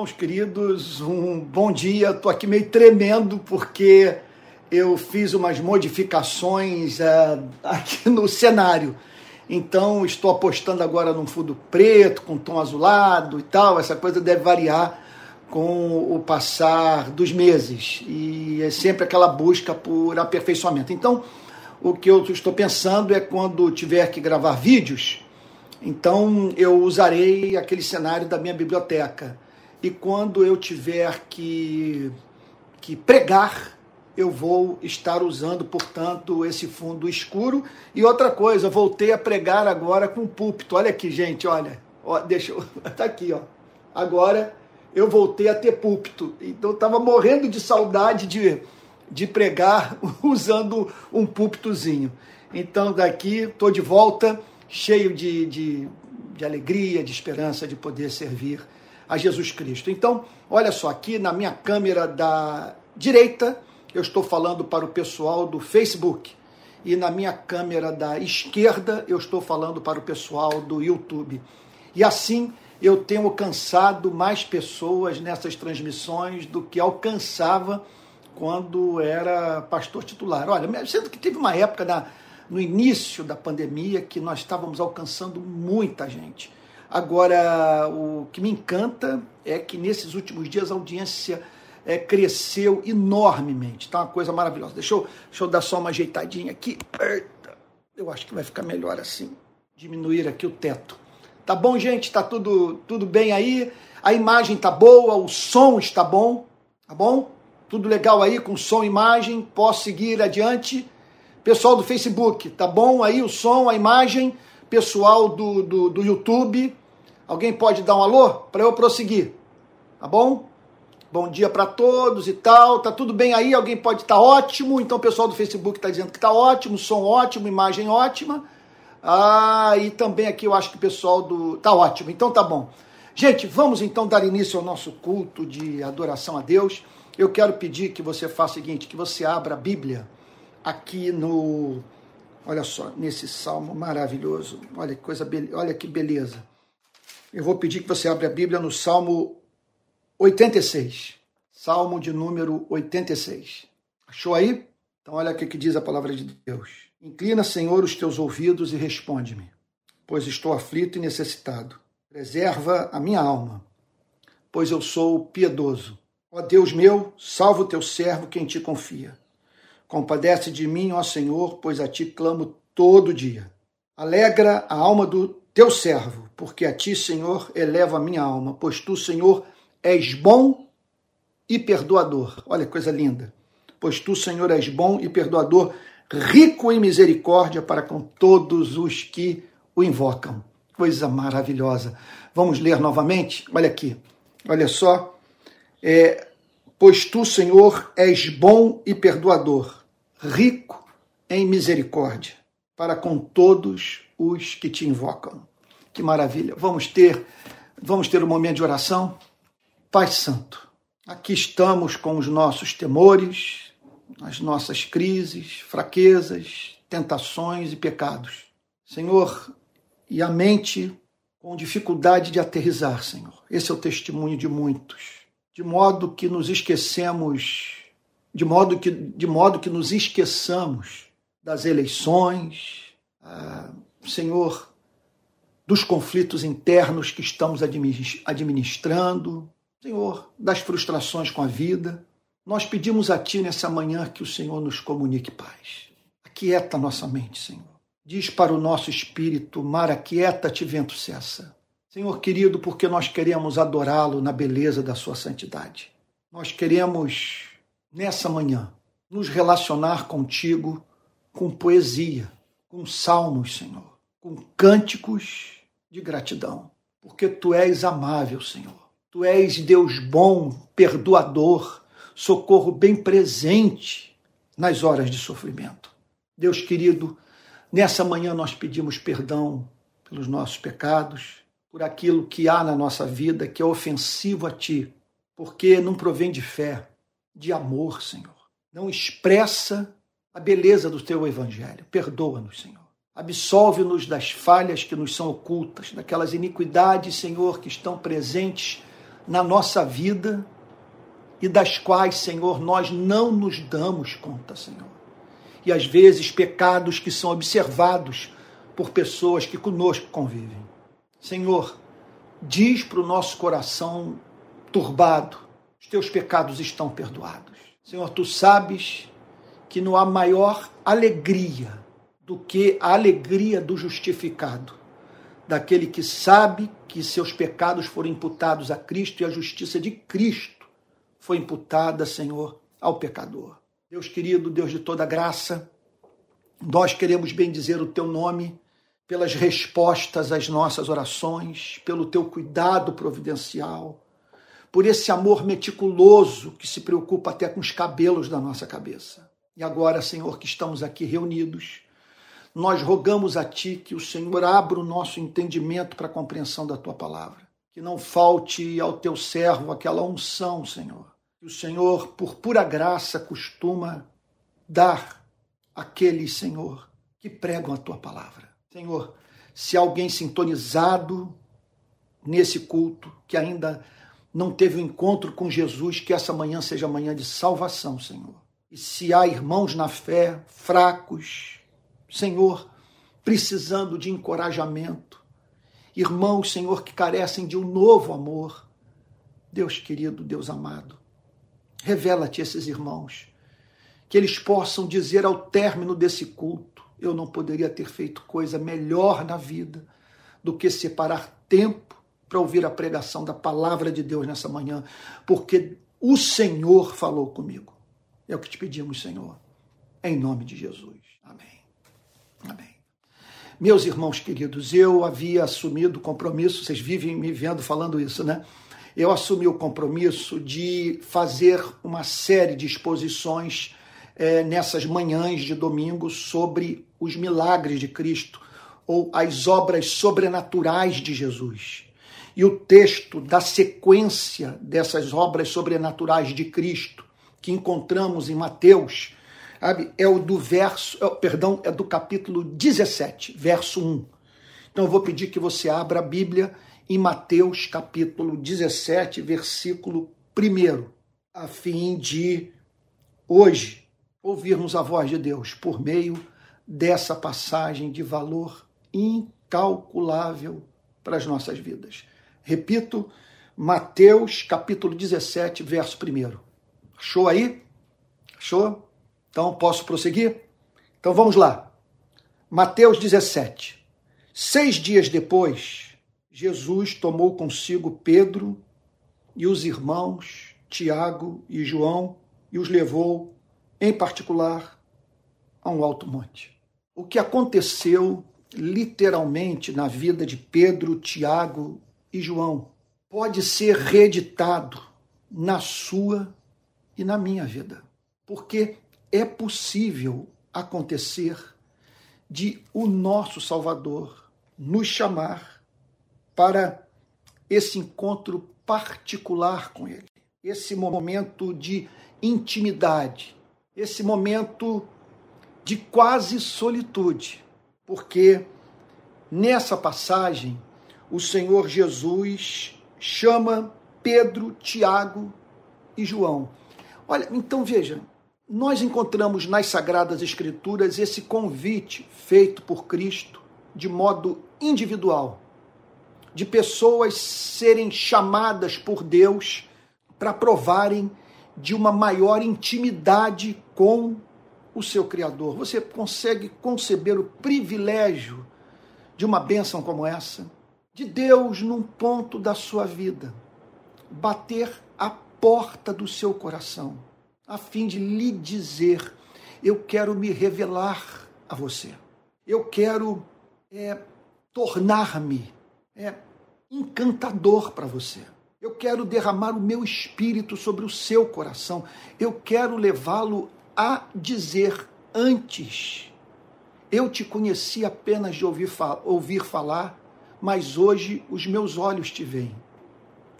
Meus queridos, um bom dia. Estou aqui meio tremendo porque eu fiz umas modificações uh, aqui no cenário. Então estou apostando agora num fundo preto, com tom azulado e tal. Essa coisa deve variar com o passar dos meses. E é sempre aquela busca por aperfeiçoamento. Então, o que eu estou pensando é quando tiver que gravar vídeos, então eu usarei aquele cenário da minha biblioteca e quando eu tiver que, que pregar, eu vou estar usando, portanto, esse fundo escuro. E outra coisa, voltei a pregar agora com púlpito. Olha aqui, gente, olha. Ó, deixa eu. Tá aqui, ó. Agora eu voltei a ter púlpito. Então eu estava morrendo de saudade de, de pregar usando um púlpitozinho. Então daqui estou de volta, cheio de, de, de alegria, de esperança de poder servir a Jesus Cristo. Então, olha só, aqui na minha câmera da direita, eu estou falando para o pessoal do Facebook. E na minha câmera da esquerda, eu estou falando para o pessoal do YouTube. E assim eu tenho alcançado mais pessoas nessas transmissões do que alcançava quando era pastor titular. Olha, sendo que teve uma época na, no início da pandemia que nós estávamos alcançando muita gente. Agora, o que me encanta é que nesses últimos dias a audiência é, cresceu enormemente. Está uma coisa maravilhosa. Deixa eu, deixa eu dar só uma ajeitadinha aqui. Eu acho que vai ficar melhor assim. Diminuir aqui o teto. Tá bom, gente? Tá tudo, tudo bem aí? A imagem tá boa, o som está bom, tá bom? Tudo legal aí com som e imagem. Posso seguir adiante? Pessoal do Facebook, tá bom aí o som, a imagem? Pessoal do, do, do YouTube. Alguém pode dar um alô para eu prosseguir? Tá bom? Bom dia para todos e tal. Tá tudo bem aí? Alguém pode estar tá ótimo. Então o pessoal do Facebook está dizendo que está ótimo, som ótimo, imagem ótima. Ah, e também aqui eu acho que o pessoal do tá ótimo. Então tá bom. Gente, vamos então dar início ao nosso culto de adoração a Deus. Eu quero pedir que você faça o seguinte, que você abra a Bíblia aqui no Olha só, nesse salmo maravilhoso. Olha que coisa, olha que beleza. Eu vou pedir que você abra a Bíblia no Salmo 86. Salmo de número 86. Achou aí? Então olha o que diz a palavra de Deus. Inclina, Senhor, os teus ouvidos e responde-me, pois estou aflito e necessitado. Preserva a minha alma, pois eu sou piedoso. Ó Deus meu, salva o teu servo quem te confia. Compadece de mim, ó Senhor, pois a ti clamo todo dia. Alegra a alma do teu servo, porque a ti, Senhor, eleva a minha alma, pois tu, Senhor, és bom e perdoador. Olha que coisa linda. Pois tu, Senhor, és bom e perdoador, rico em misericórdia para com todos os que o invocam. Coisa maravilhosa. Vamos ler novamente? Olha aqui. Olha só. É, pois tu, Senhor, és bom e perdoador, rico em misericórdia para com todos os que te invocam. Que maravilha. Vamos ter vamos ter um momento de oração. Pai santo, aqui estamos com os nossos temores, as nossas crises, fraquezas, tentações e pecados. Senhor, e a mente com dificuldade de aterrizar, Senhor. Esse é o testemunho de muitos. De modo que nos esquecemos de modo que, de modo que nos esqueçamos das eleições, ah, Senhor, dos conflitos internos que estamos administrando, Senhor, das frustrações com a vida. Nós pedimos a Ti nessa manhã que o Senhor nos comunique paz. Aquieta nossa mente, Senhor. Diz para o nosso espírito, mar, aquieta-te, vento cessa. Senhor querido, porque nós queremos adorá-lo na beleza da sua santidade. Nós queremos nessa manhã, nos relacionar contigo com poesia, com salmos, Senhor, com cânticos de gratidão, porque tu és amável, Senhor. Tu és Deus bom, perdoador, socorro bem presente nas horas de sofrimento. Deus querido, nessa manhã nós pedimos perdão pelos nossos pecados, por aquilo que há na nossa vida que é ofensivo a ti, porque não provém de fé, de amor, Senhor. Não expressa a beleza do teu evangelho. Perdoa-nos, Senhor. Absolve-nos das falhas que nos são ocultas, daquelas iniquidades, Senhor, que estão presentes na nossa vida e das quais, Senhor, nós não nos damos conta, Senhor. E às vezes pecados que são observados por pessoas que conosco convivem. Senhor, diz para o nosso coração turbado: os teus pecados estão perdoados. Senhor, tu sabes que não há maior alegria do que a alegria do justificado, daquele que sabe que seus pecados foram imputados a Cristo e a justiça de Cristo foi imputada, Senhor, ao pecador. Deus querido, Deus de toda graça, nós queremos bendizer o teu nome pelas respostas às nossas orações, pelo teu cuidado providencial, por esse amor meticuloso que se preocupa até com os cabelos da nossa cabeça. E agora, Senhor, que estamos aqui reunidos, nós rogamos a Ti que o Senhor abra o nosso entendimento para a compreensão da Tua palavra. Que não falte ao Teu servo aquela unção, Senhor. Que o Senhor, por pura graça, costuma dar àqueles, Senhor, que pregam a Tua palavra. Senhor, se alguém sintonizado nesse culto, que ainda não teve o um encontro com Jesus, que essa manhã seja manhã de salvação, Senhor. E se há irmãos na fé fracos, Senhor, precisando de encorajamento. Irmãos, Senhor, que carecem de um novo amor. Deus querido, Deus amado, revela-te esses irmãos, que eles possam dizer ao término desse culto: eu não poderia ter feito coisa melhor na vida do que separar tempo para ouvir a pregação da palavra de Deus nessa manhã, porque o Senhor falou comigo. É o que te pedimos, Senhor, em nome de Jesus. Amém. Amém. Meus irmãos queridos, eu havia assumido o compromisso, vocês vivem me vendo falando isso, né? Eu assumi o compromisso de fazer uma série de exposições é, nessas manhãs de domingo sobre os milagres de Cristo ou as obras sobrenaturais de Jesus. E o texto da sequência dessas obras sobrenaturais de Cristo que encontramos em Mateus sabe? É o do verso, é, perdão, é do capítulo 17, verso 1. Então eu vou pedir que você abra a Bíblia em Mateus capítulo 17, versículo 1, a fim de hoje ouvirmos a voz de Deus por meio dessa passagem de valor incalculável para as nossas vidas. Repito, Mateus capítulo 17, verso 1. Achou aí? Achou? Então, posso prosseguir? Então, vamos lá. Mateus 17. Seis dias depois, Jesus tomou consigo Pedro e os irmãos Tiago e João e os levou, em particular, a um alto monte. O que aconteceu literalmente na vida de Pedro, Tiago e João pode ser reeditado na sua e na minha vida. Porque é possível acontecer de o nosso Salvador nos chamar para esse encontro particular com Ele, esse momento de intimidade, esse momento de quase solitude, porque nessa passagem o Senhor Jesus chama Pedro, Tiago e João. Olha, então veja, nós encontramos nas Sagradas Escrituras esse convite feito por Cristo de modo individual, de pessoas serem chamadas por Deus para provarem de uma maior intimidade com o seu Criador. Você consegue conceber o privilégio de uma bênção como essa? De Deus, num ponto da sua vida, bater a porta do seu coração a fim de lhe dizer: eu quero me revelar a você. Eu quero é, tornar-me é, encantador para você. Eu quero derramar o meu espírito sobre o seu coração. Eu quero levá-lo a dizer antes. Eu te conheci apenas de ouvir, ouvir falar, mas hoje os meus olhos te veem.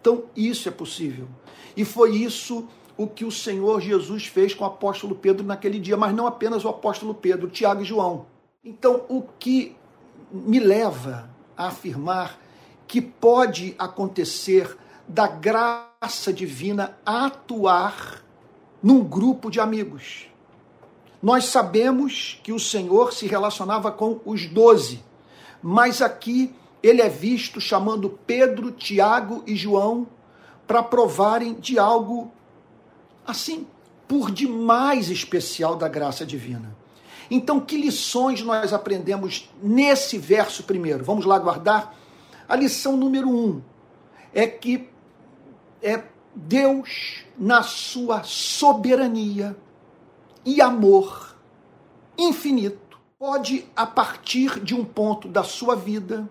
Então, isso é possível. E foi isso o que o Senhor Jesus fez com o apóstolo Pedro naquele dia, mas não apenas o apóstolo Pedro, Tiago e João. Então, o que me leva a afirmar que pode acontecer da graça divina atuar num grupo de amigos. Nós sabemos que o Senhor se relacionava com os doze, mas aqui ele é visto chamando Pedro, Tiago e João para provarem de algo assim, por demais especial da graça divina. Então, que lições nós aprendemos nesse verso primeiro? Vamos lá guardar? A lição número um é que é Deus, na sua soberania e amor infinito, pode, a partir de um ponto da sua vida,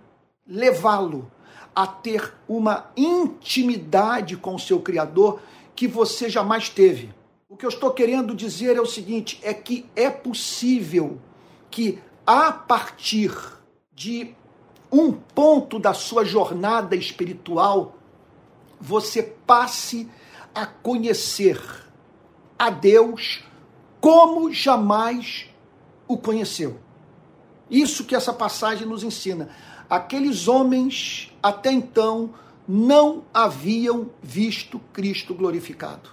levá-lo a ter uma intimidade com o seu Criador que você jamais teve. O que eu estou querendo dizer é o seguinte: é que é possível que, a partir de um ponto da sua jornada espiritual, você passe a conhecer a Deus como jamais o conheceu. Isso que essa passagem nos ensina. Aqueles homens até então não haviam visto Cristo glorificado.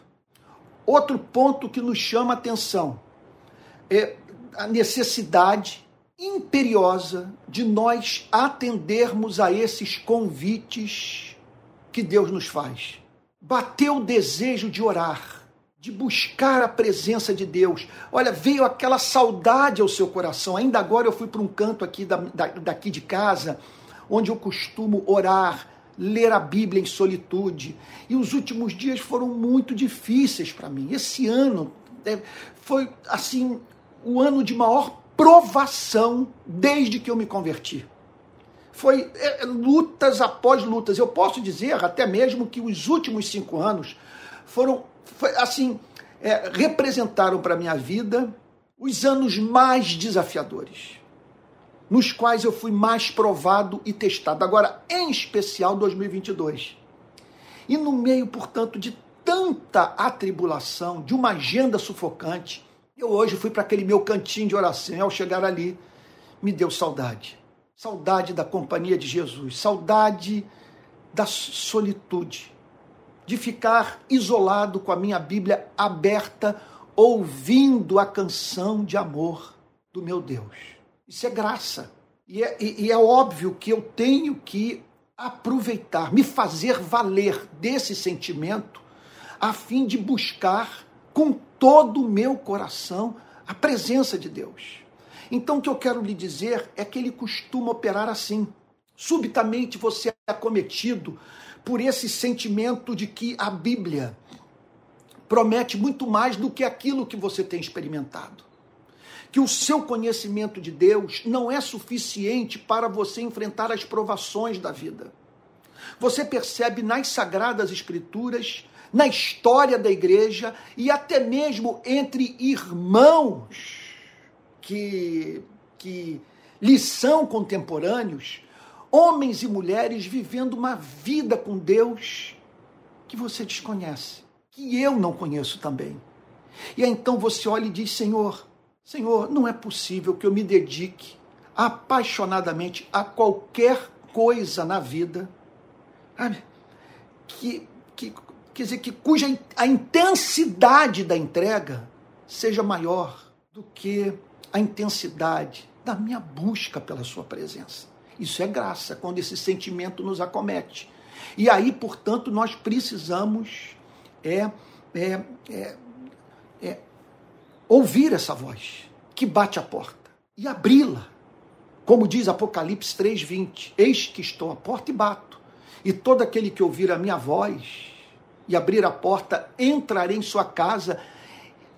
Outro ponto que nos chama a atenção é a necessidade imperiosa de nós atendermos a esses convites que Deus nos faz. Bateu o desejo de orar, de buscar a presença de Deus. Olha, veio aquela saudade ao seu coração. Ainda agora eu fui para um canto aqui da, da, daqui de casa, onde eu costumo orar, ler a Bíblia em solitude. E os últimos dias foram muito difíceis para mim. Esse ano é, foi assim o ano de maior provação desde que eu me converti. Foi é, lutas após lutas. Eu posso dizer até mesmo que os últimos cinco anos foram, assim, é, representaram para minha vida os anos mais desafiadores, nos quais eu fui mais provado e testado. Agora, em especial 2022. E no meio, portanto, de tanta atribulação, de uma agenda sufocante, eu hoje fui para aquele meu cantinho de oração. E ao chegar ali, me deu saudade. Saudade da companhia de Jesus, saudade da solitude, de ficar isolado com a minha Bíblia aberta, ouvindo a canção de amor do meu Deus. Isso é graça. E é, e é óbvio que eu tenho que aproveitar, me fazer valer desse sentimento, a fim de buscar com todo o meu coração a presença de Deus. Então, o que eu quero lhe dizer é que ele costuma operar assim. Subitamente você é acometido por esse sentimento de que a Bíblia promete muito mais do que aquilo que você tem experimentado. Que o seu conhecimento de Deus não é suficiente para você enfrentar as provações da vida. Você percebe nas sagradas escrituras, na história da igreja e até mesmo entre irmãos que, que lhe são contemporâneos, homens e mulheres vivendo uma vida com Deus que você desconhece, que eu não conheço também. E aí, então você olha e diz: Senhor, Senhor, não é possível que eu me dedique apaixonadamente a qualquer coisa na vida, sabe? Que, que, quer dizer, que cuja a intensidade da entrega seja maior do que a intensidade da minha busca pela sua presença. Isso é graça, quando esse sentimento nos acomete. E aí, portanto, nós precisamos é, é, é, é ouvir essa voz que bate a porta e abri-la. Como diz Apocalipse 3,20: Eis que estou à porta e bato, e todo aquele que ouvir a minha voz e abrir a porta, entrarei em sua casa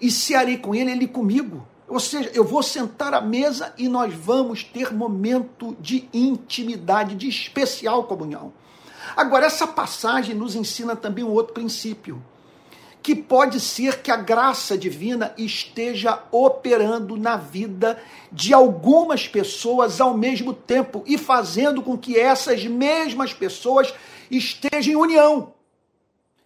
e cearei com ele, ele comigo. Ou seja, eu vou sentar à mesa e nós vamos ter momento de intimidade, de especial comunhão. Agora, essa passagem nos ensina também um outro princípio, que pode ser que a graça divina esteja operando na vida de algumas pessoas ao mesmo tempo e fazendo com que essas mesmas pessoas estejam em união.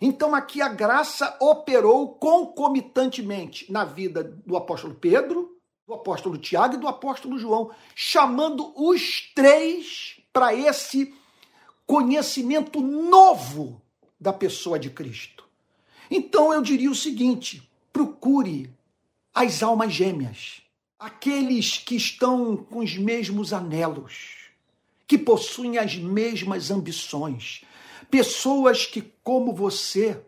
Então aqui a graça operou concomitantemente na vida do apóstolo Pedro, do apóstolo Tiago e do apóstolo João, chamando os três para esse conhecimento novo da pessoa de Cristo. Então eu diria o seguinte: procure as almas gêmeas, aqueles que estão com os mesmos anelos, que possuem as mesmas ambições, pessoas que, como você,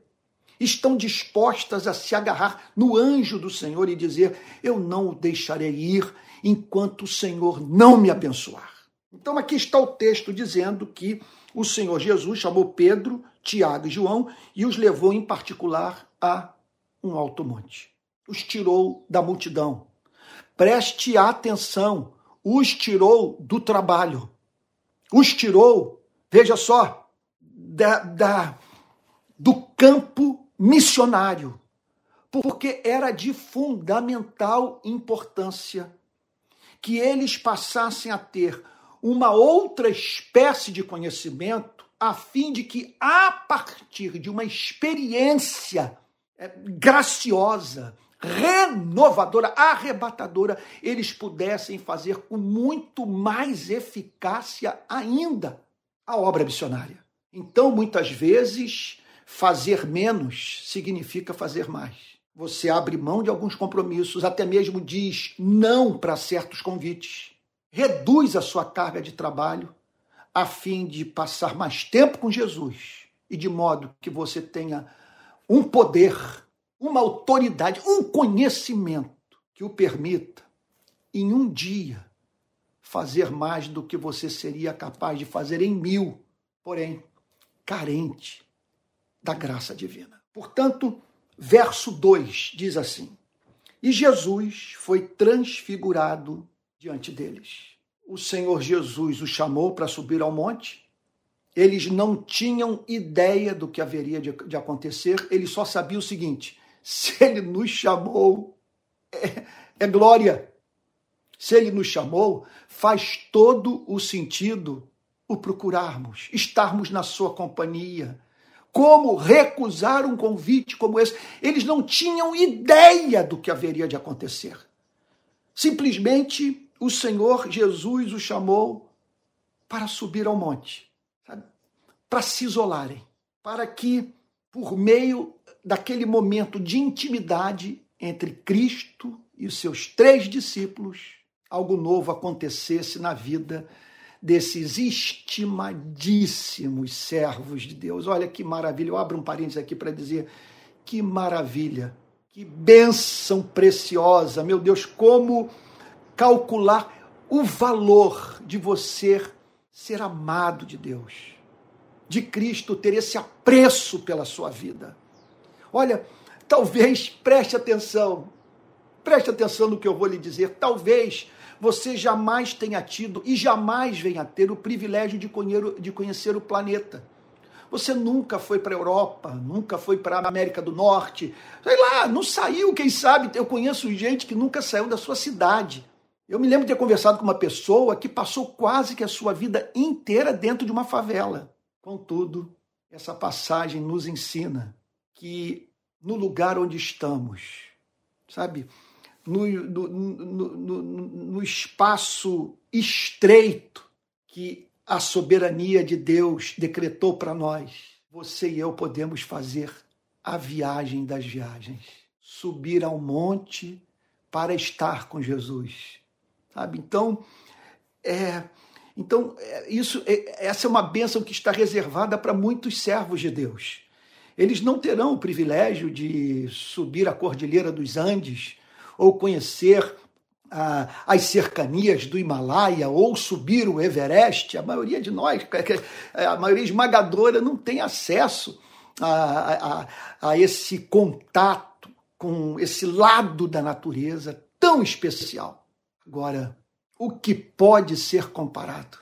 estão dispostas a se agarrar no anjo do Senhor e dizer: Eu não o deixarei ir enquanto o Senhor não me abençoar. Então, aqui está o texto dizendo que o Senhor Jesus chamou Pedro, Tiago e João e os levou em particular a um alto monte. Os tirou da multidão. Preste atenção, os tirou do trabalho. Os tirou, veja só, da, da do campo missionário, porque era de fundamental importância que eles passassem a ter uma outra espécie de conhecimento, a fim de que, a partir de uma experiência é, graciosa, renovadora, arrebatadora, eles pudessem fazer com muito mais eficácia ainda a obra missionária. Então, muitas vezes, fazer menos significa fazer mais. Você abre mão de alguns compromissos, até mesmo diz não para certos convites reduz a sua carga de trabalho a fim de passar mais tempo com Jesus e de modo que você tenha um poder, uma autoridade, um conhecimento que o permita em um dia fazer mais do que você seria capaz de fazer em mil, porém carente da graça divina. Portanto, verso 2 diz assim: E Jesus foi transfigurado diante deles. O Senhor Jesus os chamou para subir ao monte. Eles não tinham ideia do que haveria de, de acontecer, eles só sabiam o seguinte: se ele nos chamou, é, é glória. Se ele nos chamou, faz todo o sentido o procurarmos, estarmos na sua companhia. Como recusar um convite como esse? Eles não tinham ideia do que haveria de acontecer. Simplesmente o Senhor Jesus o chamou para subir ao monte, sabe? para se isolarem, para que, por meio daquele momento de intimidade entre Cristo e os seus três discípulos, algo novo acontecesse na vida desses estimadíssimos servos de Deus. Olha que maravilha, eu abro um parênteses aqui para dizer que maravilha, que bênção preciosa, meu Deus, como calcular o valor de você ser amado de Deus, de Cristo ter esse apreço pela sua vida. Olha, talvez preste atenção, preste atenção no que eu vou lhe dizer. Talvez você jamais tenha tido e jamais venha ter o privilégio de conhecer, de conhecer o planeta. Você nunca foi para a Europa, nunca foi para a América do Norte, sei lá, não saiu, quem sabe. Eu conheço gente que nunca saiu da sua cidade. Eu me lembro de ter conversado com uma pessoa que passou quase que a sua vida inteira dentro de uma favela. Contudo, essa passagem nos ensina que no lugar onde estamos, sabe, no, no, no, no espaço estreito que a soberania de Deus decretou para nós, você e eu podemos fazer a viagem das viagens, subir ao monte para estar com Jesus sabe? Então, é, então é, isso, é, essa é uma bênção que está reservada para muitos servos de Deus. Eles não terão o privilégio de subir a Cordilheira dos Andes ou conhecer ah, as cercanias do Himalaia ou subir o Everest. A maioria de nós, a maioria esmagadora, não tem acesso a, a, a esse contato com esse lado da natureza tão especial. Agora, o que pode ser comparado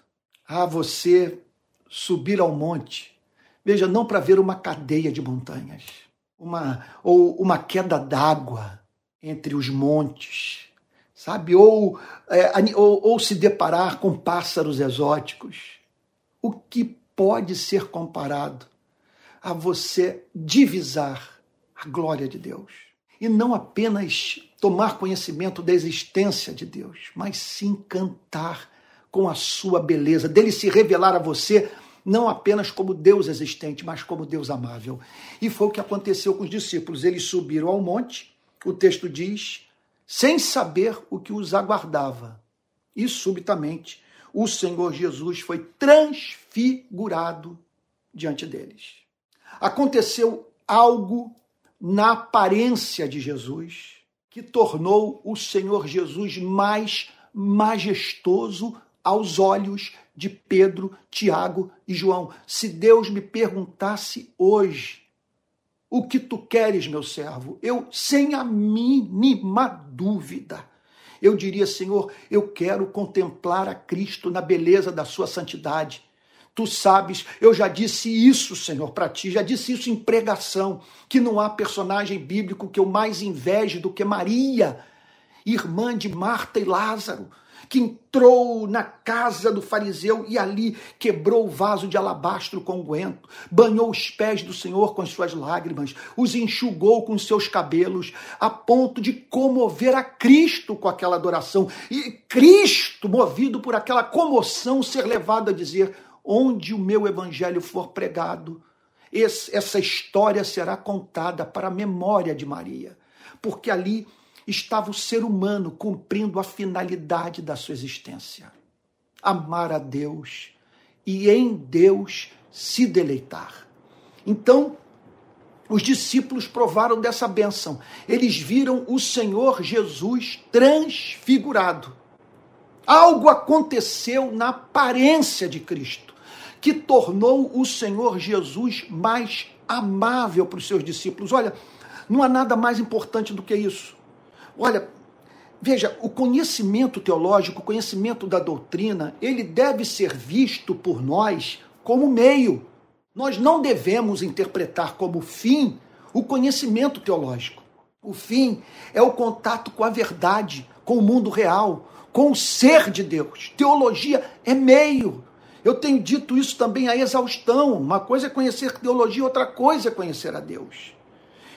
a você subir ao monte? Veja, não para ver uma cadeia de montanhas, uma ou uma queda d'água entre os montes, sabe? Ou, é, ou, ou se deparar com pássaros exóticos. O que pode ser comparado a você divisar a glória de Deus? E não apenas tomar conhecimento da existência de Deus, mas sim cantar com a sua beleza, dele se revelar a você não apenas como Deus existente, mas como Deus amável. E foi o que aconteceu com os discípulos. Eles subiram ao monte, o texto diz, sem saber o que os aguardava. E subitamente o Senhor Jesus foi transfigurado diante deles. Aconteceu algo na aparência de Jesus que tornou o Senhor Jesus mais majestoso aos olhos de Pedro, Tiago e João. Se Deus me perguntasse hoje, o que tu queres, meu servo? Eu, sem a mínima dúvida, eu diria, Senhor, eu quero contemplar a Cristo na beleza da sua santidade. Tu sabes, eu já disse isso, Senhor, para ti, já disse isso em pregação, que não há personagem bíblico que eu mais inveje do que Maria, irmã de Marta e Lázaro que entrou na casa do fariseu e ali quebrou o vaso de alabastro com unguento, banhou os pés do Senhor com as suas lágrimas, os enxugou com seus cabelos, a ponto de comover a Cristo com aquela adoração. E Cristo, movido por aquela comoção, ser levado a dizer: onde o meu evangelho for pregado, essa história será contada para a memória de Maria, porque ali estava o ser humano cumprindo a finalidade da sua existência: amar a Deus e em Deus se deleitar. Então, os discípulos provaram dessa bênção. Eles viram o Senhor Jesus transfigurado. Algo aconteceu na aparência de Cristo que tornou o Senhor Jesus mais amável para os seus discípulos. Olha, não há nada mais importante do que isso. Olha, veja, o conhecimento teológico, o conhecimento da doutrina, ele deve ser visto por nós como meio. Nós não devemos interpretar como fim o conhecimento teológico. O fim é o contato com a verdade, com o mundo real, com o ser de Deus. Teologia é meio. Eu tenho dito isso também a exaustão. Uma coisa é conhecer teologia, outra coisa é conhecer a Deus.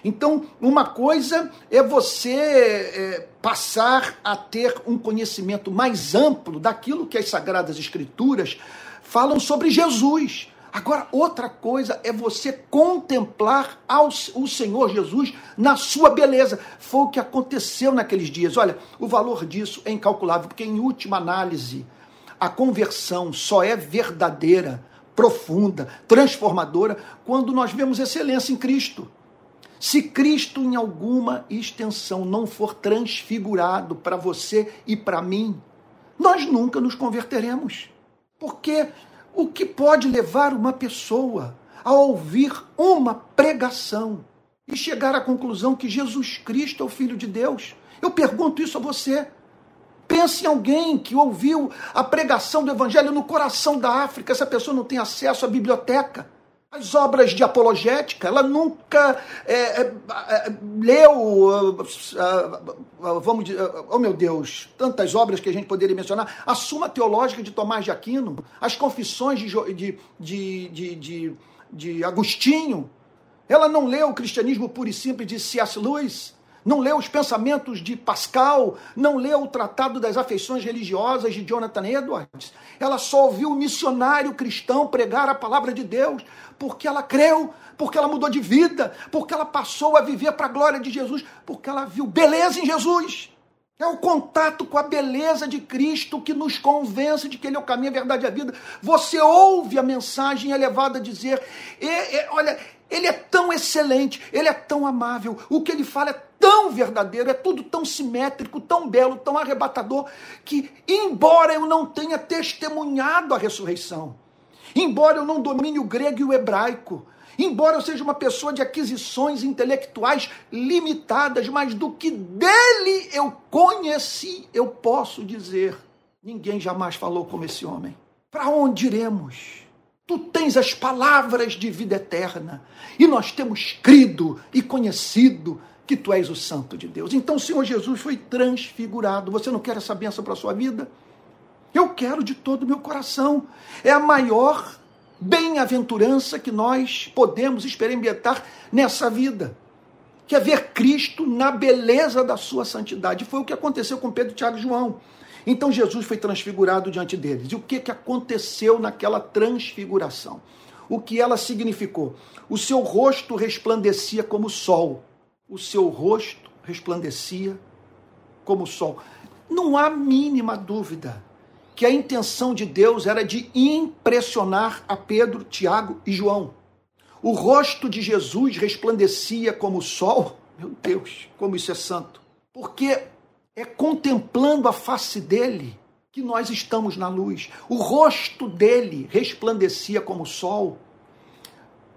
Então, uma coisa é você é, passar a ter um conhecimento mais amplo daquilo que as Sagradas Escrituras falam sobre Jesus. Agora, outra coisa é você contemplar ao, o Senhor Jesus na sua beleza. Foi o que aconteceu naqueles dias. Olha, o valor disso é incalculável, porque, em última análise, a conversão só é verdadeira, profunda, transformadora, quando nós vemos excelência em Cristo. Se Cristo, em alguma extensão, não for transfigurado para você e para mim, nós nunca nos converteremos. Porque o que pode levar uma pessoa a ouvir uma pregação e chegar à conclusão que Jesus Cristo é o Filho de Deus? Eu pergunto isso a você. Pense em alguém que ouviu a pregação do Evangelho no coração da África. Essa pessoa não tem acesso à biblioteca. As obras de apologética, ela nunca é, é, é, leu, uh, uh, vamos dizer, oh meu Deus, tantas obras que a gente poderia mencionar. A Suma Teológica de Tomás de Aquino, as Confissões de, de, de, de, de, de Agostinho. Ela não leu o Cristianismo Puro e Simples de C.S. Lewis não leu os pensamentos de Pascal, não leu o Tratado das Afeições Religiosas de Jonathan Edwards. Ela só ouviu o missionário cristão pregar a palavra de Deus porque ela creu, porque ela mudou de vida, porque ela passou a viver para a glória de Jesus, porque ela viu beleza em Jesus. É o contato com a beleza de Cristo que nos convence de que Ele é o caminho, a verdade e a vida. Você ouve a mensagem elevada dizer: e, e, olha, Ele é tão excelente, Ele é tão amável, o que Ele fala é tão verdadeiro, é tudo tão simétrico, tão belo, tão arrebatador, que, embora eu não tenha testemunhado a ressurreição, embora eu não domine o grego e o hebraico, embora eu seja uma pessoa de aquisições intelectuais limitadas, mas do que dele eu conheci, eu posso dizer: ninguém jamais falou como esse homem. Para onde iremos? Tu tens as palavras de vida eterna, e nós temos crido e conhecido que tu és o santo de Deus. Então o Senhor Jesus foi transfigurado. Você não quer essa benção para a sua vida? Eu quero de todo o meu coração. É a maior bem-aventurança que nós podemos experimentar nessa vida. Que é ver Cristo na beleza da sua santidade. Foi o que aconteceu com Pedro, Tiago e João. Então Jesus foi transfigurado diante deles. E o que, que aconteceu naquela transfiguração? O que ela significou? O seu rosto resplandecia como o sol. O seu rosto resplandecia como o sol. Não há mínima dúvida que a intenção de Deus era de impressionar a Pedro, Tiago e João. O rosto de Jesus resplandecia como o sol. Meu Deus, como isso é santo. Porque é contemplando a face dele que nós estamos na luz. O rosto dele resplandecia como o sol,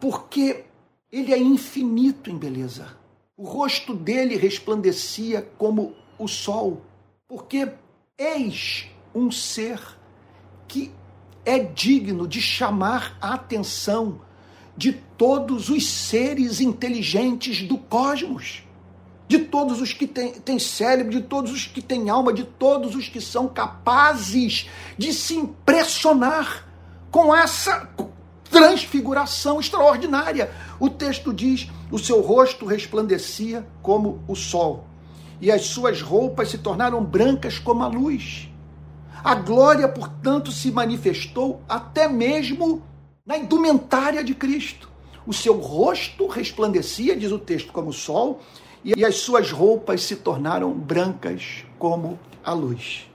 porque ele é infinito em beleza. O rosto dele resplandecia como o sol, porque eis um ser que é digno de chamar a atenção de todos os seres inteligentes do cosmos de todos os que têm, cérebro, de todos os que têm alma, de todos os que são capazes de se impressionar com essa transfiguração extraordinária. O texto diz: o seu rosto resplandecia como o sol, e as suas roupas se tornaram brancas como a luz. A glória, portanto, se manifestou até mesmo na indumentária de Cristo. O seu rosto resplandecia, diz o texto, como o sol, e as suas roupas se tornaram brancas como a luz.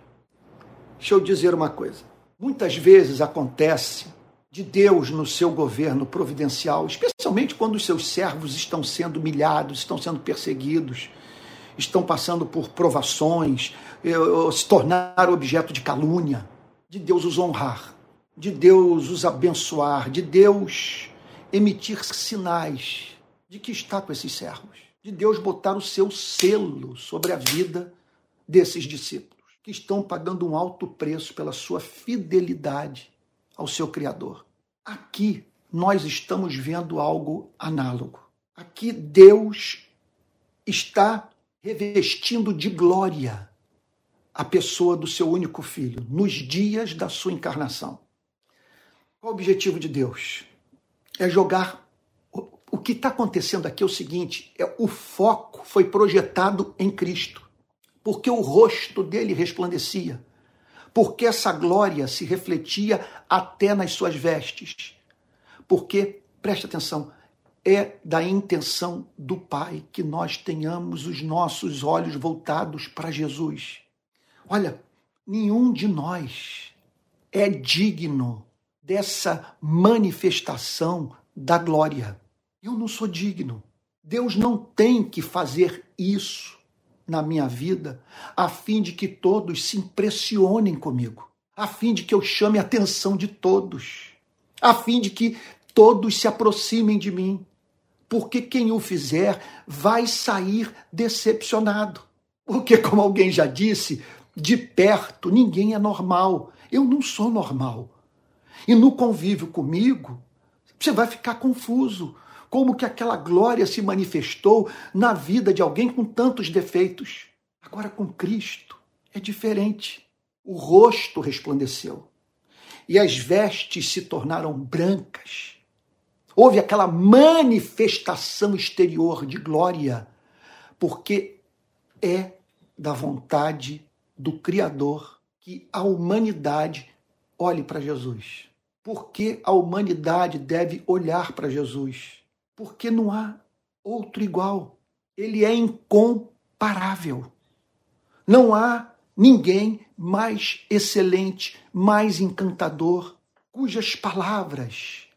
Deixa eu dizer uma coisa. Muitas vezes acontece de Deus no seu governo providencial, especialmente quando os seus servos estão sendo humilhados, estão sendo perseguidos, estão passando por provações, se tornar objeto de calúnia, de Deus os honrar, de Deus os abençoar, de Deus emitir sinais de que está com esses servos de Deus botar o seu selo sobre a vida desses discípulos, que estão pagando um alto preço pela sua fidelidade ao seu Criador. Aqui nós estamos vendo algo análogo. Aqui Deus está revestindo de glória a pessoa do seu único filho nos dias da sua encarnação. Qual o objetivo de Deus? É jogar o que está acontecendo aqui é o seguinte: é o foco foi projetado em Cristo, porque o rosto dele resplandecia, porque essa glória se refletia até nas suas vestes, porque preste atenção, é da intenção do Pai que nós tenhamos os nossos olhos voltados para Jesus. Olha, nenhum de nós é digno dessa manifestação da glória. Eu não sou digno. Deus não tem que fazer isso na minha vida a fim de que todos se impressionem comigo, a fim de que eu chame a atenção de todos, a fim de que todos se aproximem de mim. Porque quem o fizer vai sair decepcionado. Porque, como alguém já disse, de perto ninguém é normal. Eu não sou normal. E no convívio comigo, você vai ficar confuso como que aquela glória se manifestou na vida de alguém com tantos defeitos. Agora com Cristo é diferente. O rosto resplandeceu e as vestes se tornaram brancas. Houve aquela manifestação exterior de glória, porque é da vontade do Criador que a humanidade olhe para Jesus. Porque a humanidade deve olhar para Jesus porque não há outro igual. Ele é incomparável. Não há ninguém mais excelente, mais encantador, cujas palavras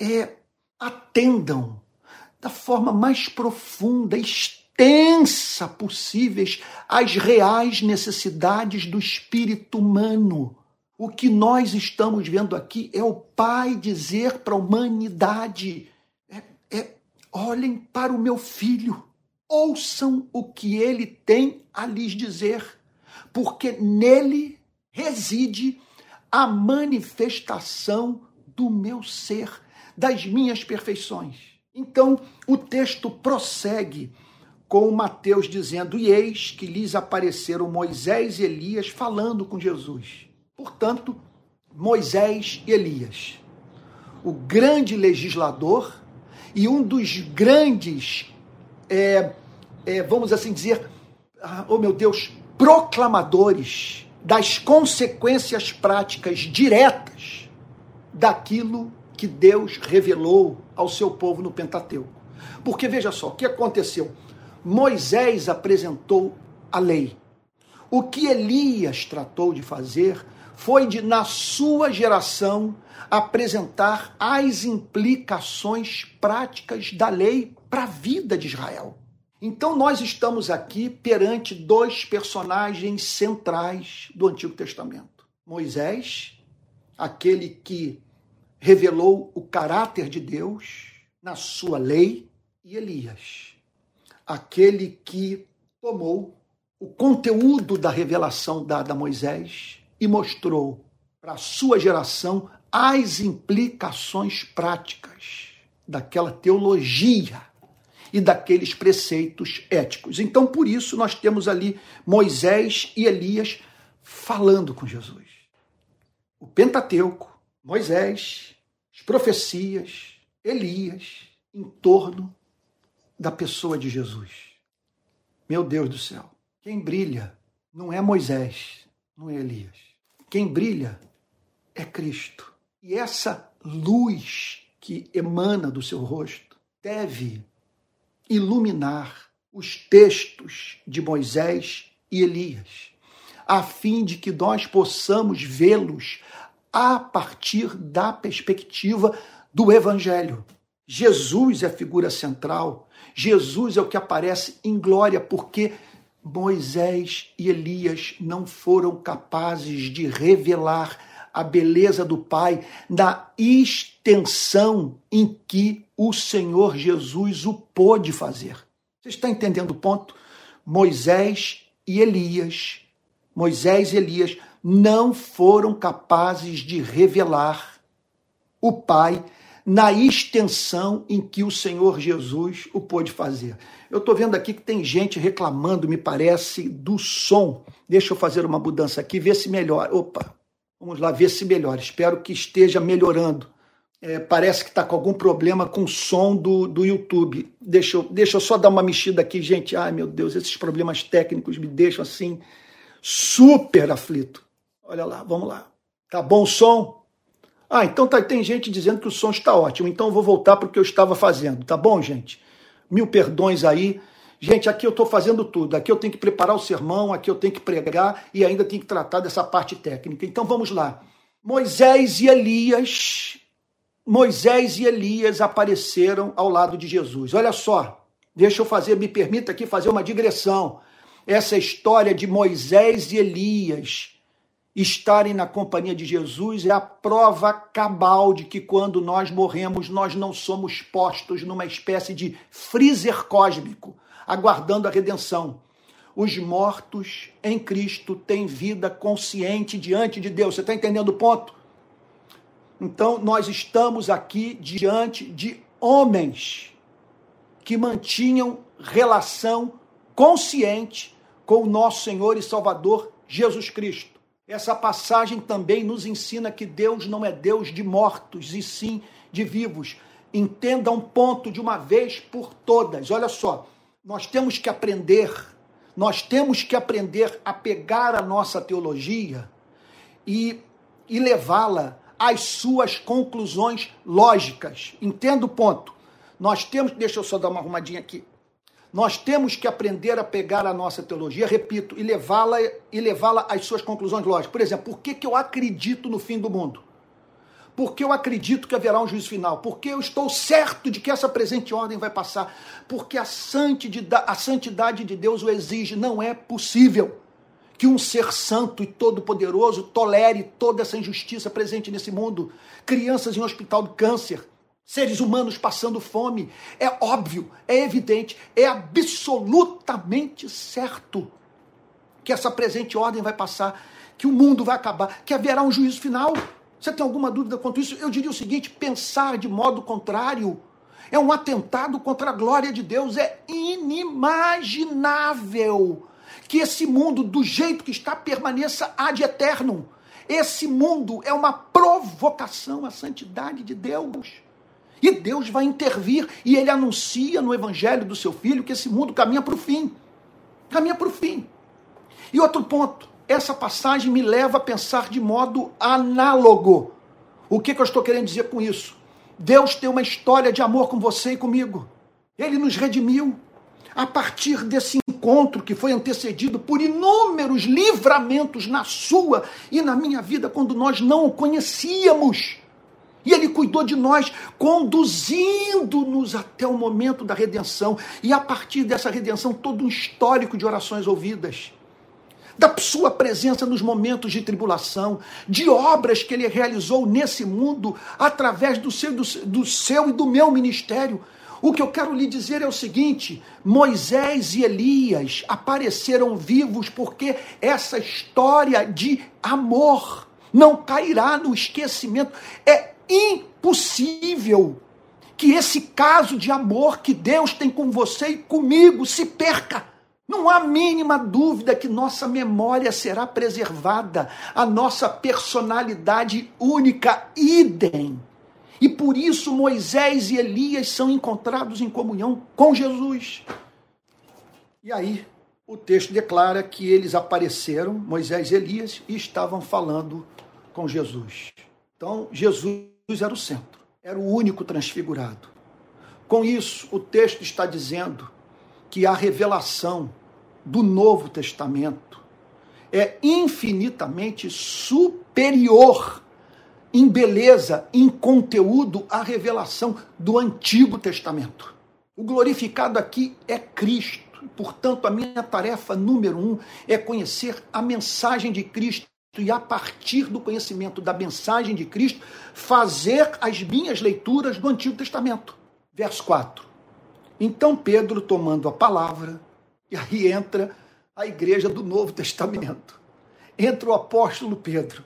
é, atendam da forma mais profunda, extensa possíveis às reais necessidades do espírito humano. O que nós estamos vendo aqui é o Pai dizer para a humanidade: é olhem para o meu filho, ouçam o que ele tem a lhes dizer, porque nele reside a manifestação do meu ser, das minhas perfeições. Então, o texto prossegue com Mateus dizendo: E eis que lhes apareceram Moisés e Elias falando com Jesus. Portanto, Moisés e Elias, o grande legislador e um dos grandes, é, é, vamos assim dizer, ah, oh meu Deus, proclamadores das consequências práticas diretas daquilo que Deus revelou ao seu povo no Pentateuco. Porque veja só, o que aconteceu? Moisés apresentou a lei. O que Elias tratou de fazer foi de, na sua geração, apresentar as implicações práticas da lei para a vida de Israel. Então, nós estamos aqui perante dois personagens centrais do Antigo Testamento: Moisés, aquele que revelou o caráter de Deus na sua lei, e Elias, aquele que tomou o conteúdo da revelação dada a Moisés e mostrou para a sua geração as implicações práticas daquela teologia e daqueles preceitos éticos. Então, por isso, nós temos ali Moisés e Elias falando com Jesus. O Pentateuco, Moisés, as profecias, Elias, em torno da pessoa de Jesus. Meu Deus do céu, quem brilha não é Moisés, não é Elias. Quem brilha é Cristo. E essa luz que emana do seu rosto deve iluminar os textos de Moisés e Elias, a fim de que nós possamos vê-los a partir da perspectiva do Evangelho. Jesus é a figura central, Jesus é o que aparece em glória, porque Moisés e Elias não foram capazes de revelar a beleza do Pai na extensão em que o Senhor Jesus o pôde fazer. Você está entendendo o ponto? Moisés e Elias, Moisés e Elias não foram capazes de revelar o Pai na extensão em que o Senhor Jesus o pôde fazer. Eu estou vendo aqui que tem gente reclamando, me parece, do som. Deixa eu fazer uma mudança aqui, ver se melhora. Opa, Vamos lá ver se melhora. Espero que esteja melhorando. É, parece que está com algum problema com o som do, do YouTube. Deixa eu, deixa eu só dar uma mexida aqui, gente. Ai, meu Deus, esses problemas técnicos me deixam assim super aflito. Olha lá, vamos lá. Tá bom o som? Ah, então tá, tem gente dizendo que o som está ótimo. Então eu vou voltar para o que eu estava fazendo. Tá bom, gente? Mil perdões aí. Gente, aqui eu estou fazendo tudo. Aqui eu tenho que preparar o sermão, aqui eu tenho que pregar e ainda tenho que tratar dessa parte técnica. Então vamos lá. Moisés e Elias, Moisés e Elias apareceram ao lado de Jesus. Olha só, deixa eu fazer, me permita aqui fazer uma digressão. Essa história de Moisés e Elias estarem na companhia de Jesus é a prova cabal de que quando nós morremos, nós não somos postos numa espécie de freezer cósmico aguardando a redenção. Os mortos em Cristo têm vida consciente diante de Deus. Você está entendendo o ponto? Então, nós estamos aqui diante de homens que mantinham relação consciente com o nosso Senhor e Salvador Jesus Cristo. Essa passagem também nos ensina que Deus não é Deus de mortos, e sim de vivos. Entenda um ponto de uma vez por todas. Olha só, nós temos que aprender, nós temos que aprender a pegar a nossa teologia e, e levá-la às suas conclusões lógicas. Entenda o ponto. Nós temos, deixa eu só dar uma arrumadinha aqui. Nós temos que aprender a pegar a nossa teologia, repito, e levá-la e levá-la às suas conclusões lógicas. Por exemplo, por que, que eu acredito no fim do mundo? porque eu acredito que haverá um juízo final, porque eu estou certo de que essa presente ordem vai passar, porque a santidade, a santidade de Deus o exige. Não é possível que um ser santo e todo-poderoso tolere toda essa injustiça presente nesse mundo. Crianças em hospital de câncer, seres humanos passando fome. É óbvio, é evidente, é absolutamente certo que essa presente ordem vai passar, que o mundo vai acabar, que haverá um juízo final. Você tem alguma dúvida quanto isso? Eu diria o seguinte: pensar de modo contrário é um atentado contra a glória de Deus. É inimaginável que esse mundo, do jeito que está, permaneça ad eterno. Esse mundo é uma provocação à santidade de Deus. E Deus vai intervir e ele anuncia no evangelho do seu filho que esse mundo caminha para o fim. Caminha para o fim. E outro ponto, essa passagem me leva a pensar de modo análogo. O que, que eu estou querendo dizer com isso? Deus tem uma história de amor com você e comigo. Ele nos redimiu a partir desse encontro que foi antecedido por inúmeros livramentos na sua e na minha vida quando nós não o conhecíamos. E ele cuidou de nós, conduzindo-nos até o momento da redenção. E a partir dessa redenção, todo um histórico de orações ouvidas. Da sua presença nos momentos de tribulação, de obras que ele realizou nesse mundo através do seu, do, do seu e do meu ministério. O que eu quero lhe dizer é o seguinte: Moisés e Elias apareceram vivos porque essa história de amor não cairá no esquecimento. É impossível que esse caso de amor que Deus tem com você e comigo se perca. Não há mínima dúvida que nossa memória será preservada, a nossa personalidade única, idem. E por isso Moisés e Elias são encontrados em comunhão com Jesus. E aí, o texto declara que eles apareceram, Moisés e Elias, e estavam falando com Jesus. Então, Jesus era o centro, era o único transfigurado. Com isso, o texto está dizendo que a revelação do Novo Testamento é infinitamente superior em beleza, em conteúdo, à revelação do Antigo Testamento. O glorificado aqui é Cristo. Portanto, a minha tarefa número um é conhecer a mensagem de Cristo e, a partir do conhecimento da mensagem de Cristo, fazer as minhas leituras do Antigo Testamento. Verso 4. Então Pedro, tomando a palavra, e aí entra a igreja do Novo Testamento. Entra o apóstolo Pedro,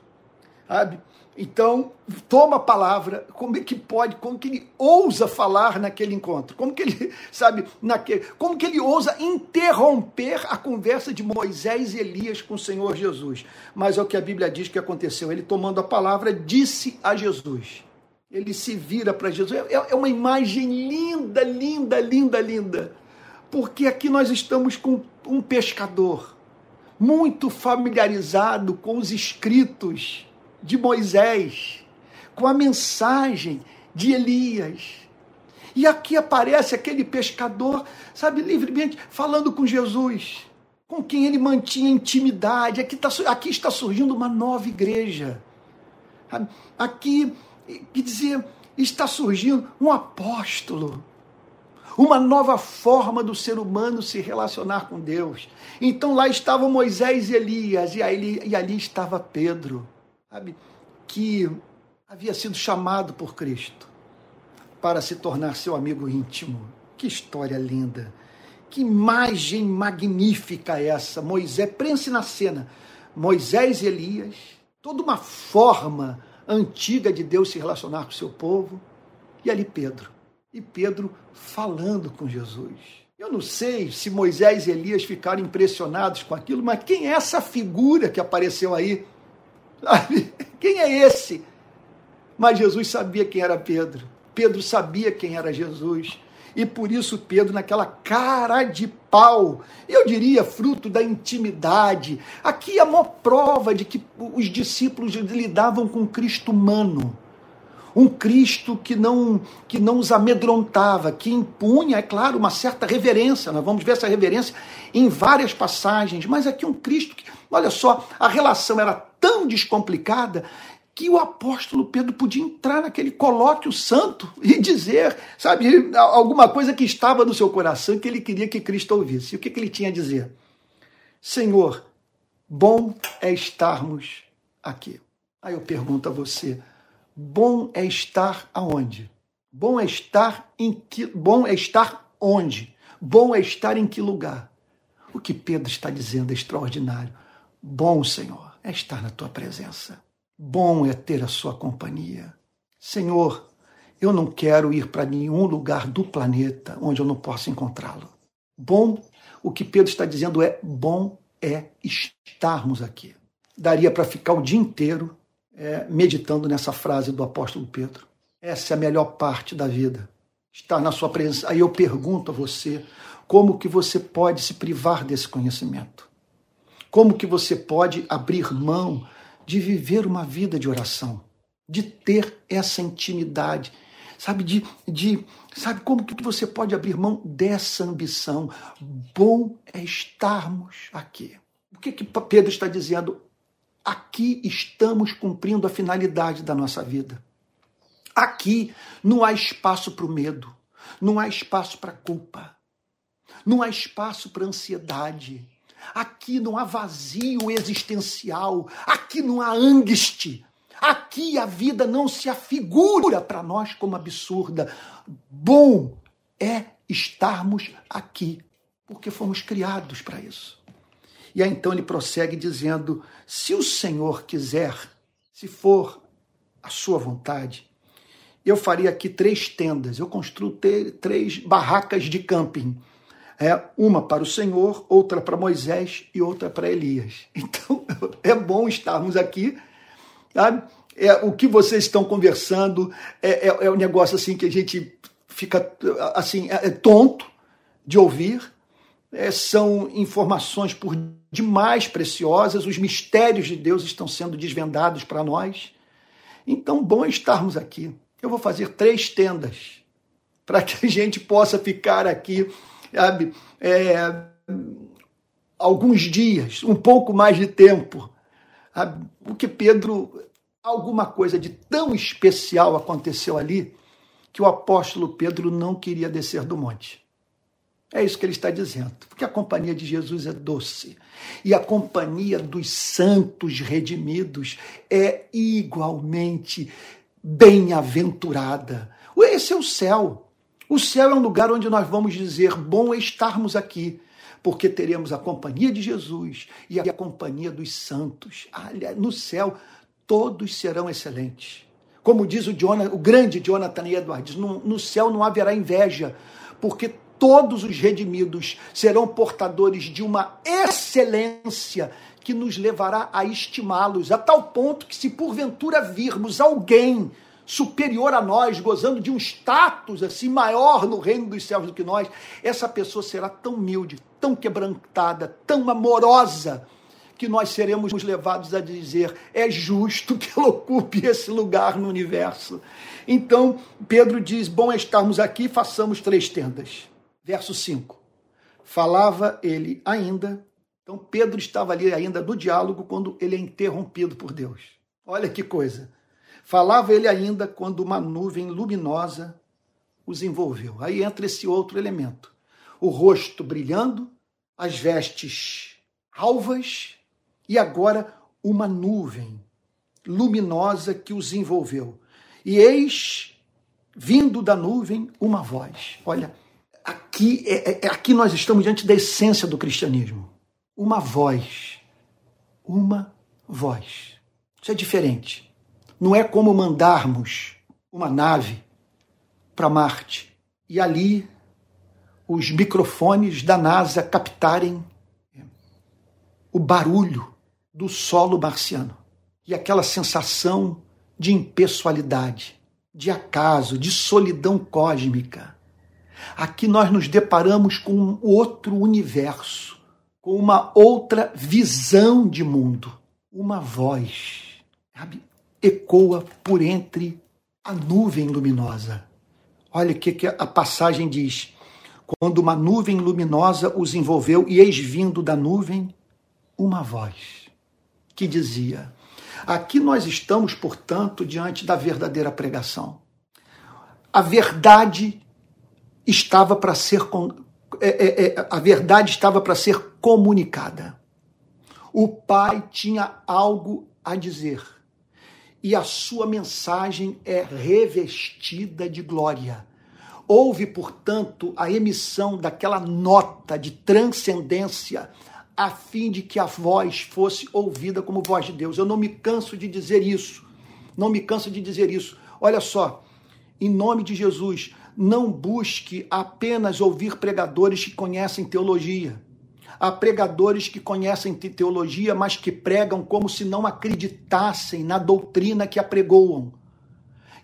sabe? Então, toma a palavra, como é que pode, como que ele ousa falar naquele encontro? Como que ele, sabe, naquele, como que ele ousa interromper a conversa de Moisés e Elias com o Senhor Jesus? Mas é o que a Bíblia diz que aconteceu. Ele tomando a palavra, disse a Jesus. Ele se vira para Jesus. É, é uma imagem linda, linda, linda, linda. Porque aqui nós estamos com um pescador muito familiarizado com os escritos de Moisés, com a mensagem de Elias. E aqui aparece aquele pescador, sabe, livremente falando com Jesus, com quem ele mantinha intimidade. Aqui, tá, aqui está surgindo uma nova igreja. Aqui, quer dizer, está surgindo um apóstolo, uma nova forma do ser humano se relacionar com Deus. Então lá estavam Moisés e Elias, e ali, e ali estava Pedro sabe, que havia sido chamado por Cristo para se tornar seu amigo íntimo. Que história linda! Que imagem magnífica essa! Moisés, pense na cena: Moisés e Elias, toda uma forma antiga de Deus se relacionar com o seu povo, e ali Pedro. E Pedro falando com Jesus. Eu não sei se Moisés e Elias ficaram impressionados com aquilo, mas quem é essa figura que apareceu aí? Sabe? Quem é esse? Mas Jesus sabia quem era Pedro. Pedro sabia quem era Jesus. E por isso Pedro, naquela cara de pau, eu diria fruto da intimidade. Aqui é a maior prova de que os discípulos lidavam com Cristo humano. Um Cristo que não, que não os amedrontava, que impunha, é claro, uma certa reverência. Nós vamos ver essa reverência em várias passagens, mas aqui um Cristo que, olha só, a relação era tão descomplicada que o apóstolo Pedro podia entrar naquele colóquio santo e dizer, sabe, alguma coisa que estava no seu coração que ele queria que Cristo ouvisse. E o que, que ele tinha a dizer? Senhor, bom é estarmos aqui. Aí eu pergunto a você, bom é estar aonde? Bom é estar em que bom é estar onde? Bom é estar em que lugar? O que Pedro está dizendo é extraordinário. Bom, Senhor, é estar na tua presença. Bom é ter a sua companhia. Senhor, eu não quero ir para nenhum lugar do planeta onde eu não possa encontrá-lo. Bom, o que Pedro está dizendo é: bom é estarmos aqui. Daria para ficar o dia inteiro é, meditando nessa frase do apóstolo Pedro. Essa é a melhor parte da vida, estar na sua presença. Aí eu pergunto a você, como que você pode se privar desse conhecimento? Como que você pode abrir mão de viver uma vida de oração, de ter essa intimidade, sabe, de, de sabe como que você pode abrir mão dessa ambição. Bom é estarmos aqui. O que, que Pedro está dizendo? Aqui estamos cumprindo a finalidade da nossa vida. Aqui não há espaço para o medo, não há espaço para culpa, não há espaço para ansiedade. Aqui não há vazio existencial, aqui não há angst, aqui a vida não se afigura para nós como absurda. Bom é estarmos aqui, porque fomos criados para isso. E aí então ele prossegue dizendo: se o Senhor quiser, se for a sua vontade, eu faria aqui três tendas, eu construo três barracas de camping. É, uma para o Senhor, outra para Moisés e outra para Elias. Então é bom estarmos aqui, sabe? É, o que vocês estão conversando é, é, é um negócio assim que a gente fica assim é, é tonto de ouvir. É, são informações por demais preciosas, os mistérios de Deus estão sendo desvendados para nós. Então, bom estarmos aqui. Eu vou fazer três tendas para que a gente possa ficar aqui, sabe, é, alguns dias, um pouco mais de tempo. Sabe? O que Pedro, alguma coisa de tão especial aconteceu ali que o apóstolo Pedro não queria descer do monte. É isso que ele está dizendo. Porque a companhia de Jesus é doce. E a companhia dos santos redimidos é igualmente bem-aventurada. Esse é o céu. O céu é um lugar onde nós vamos dizer: bom estarmos aqui, porque teremos a companhia de Jesus e a companhia dos santos. No céu, todos serão excelentes. Como diz o, Jonathan, o grande Jonathan Edwards, no, no céu não haverá inveja, porque todos os redimidos serão portadores de uma excelência que nos levará a estimá-los, a tal ponto que, se porventura virmos alguém superior a nós, gozando de um status assim maior no reino dos céus do que nós, essa pessoa será tão humilde, tão quebrantada, tão amorosa, que nós seremos levados a dizer: é justo que ela ocupe esse lugar no universo. Então, Pedro diz: bom é estarmos aqui, façamos três tendas. Verso 5. Falava ele ainda. Então, Pedro estava ali ainda no diálogo quando ele é interrompido por Deus. Olha que coisa. Falava ele ainda quando uma nuvem luminosa os envolveu. Aí entra esse outro elemento. O rosto brilhando, as vestes alvas e agora uma nuvem luminosa que os envolveu. E eis, vindo da nuvem, uma voz. Olha, aqui, é, é, é, aqui nós estamos diante da essência do cristianismo. Uma voz. Uma voz. Isso é diferente. Não é como mandarmos uma nave para Marte e ali os microfones da NASA captarem o barulho do solo marciano e aquela sensação de impessoalidade, de acaso, de solidão cósmica Aqui nós nos deparamos com um outro universo, com uma outra visão de mundo. Uma voz sabe, ecoa por entre a nuvem luminosa. Olha o que, que a passagem diz. Quando uma nuvem luminosa os envolveu, e eis vindo da nuvem uma voz que dizia: Aqui nós estamos, portanto, diante da verdadeira pregação. A verdade estava para ser é, é, é, a verdade estava para ser comunicada. O pai tinha algo a dizer e a sua mensagem é revestida de glória. Houve, portanto, a emissão daquela nota de transcendência a fim de que a voz fosse ouvida como voz de Deus. Eu não me canso de dizer isso. Não me canso de dizer isso. Olha só, em nome de Jesus, não busque apenas ouvir pregadores que conhecem teologia. Há pregadores que conhecem teologia, mas que pregam como se não acreditassem na doutrina que apregoam.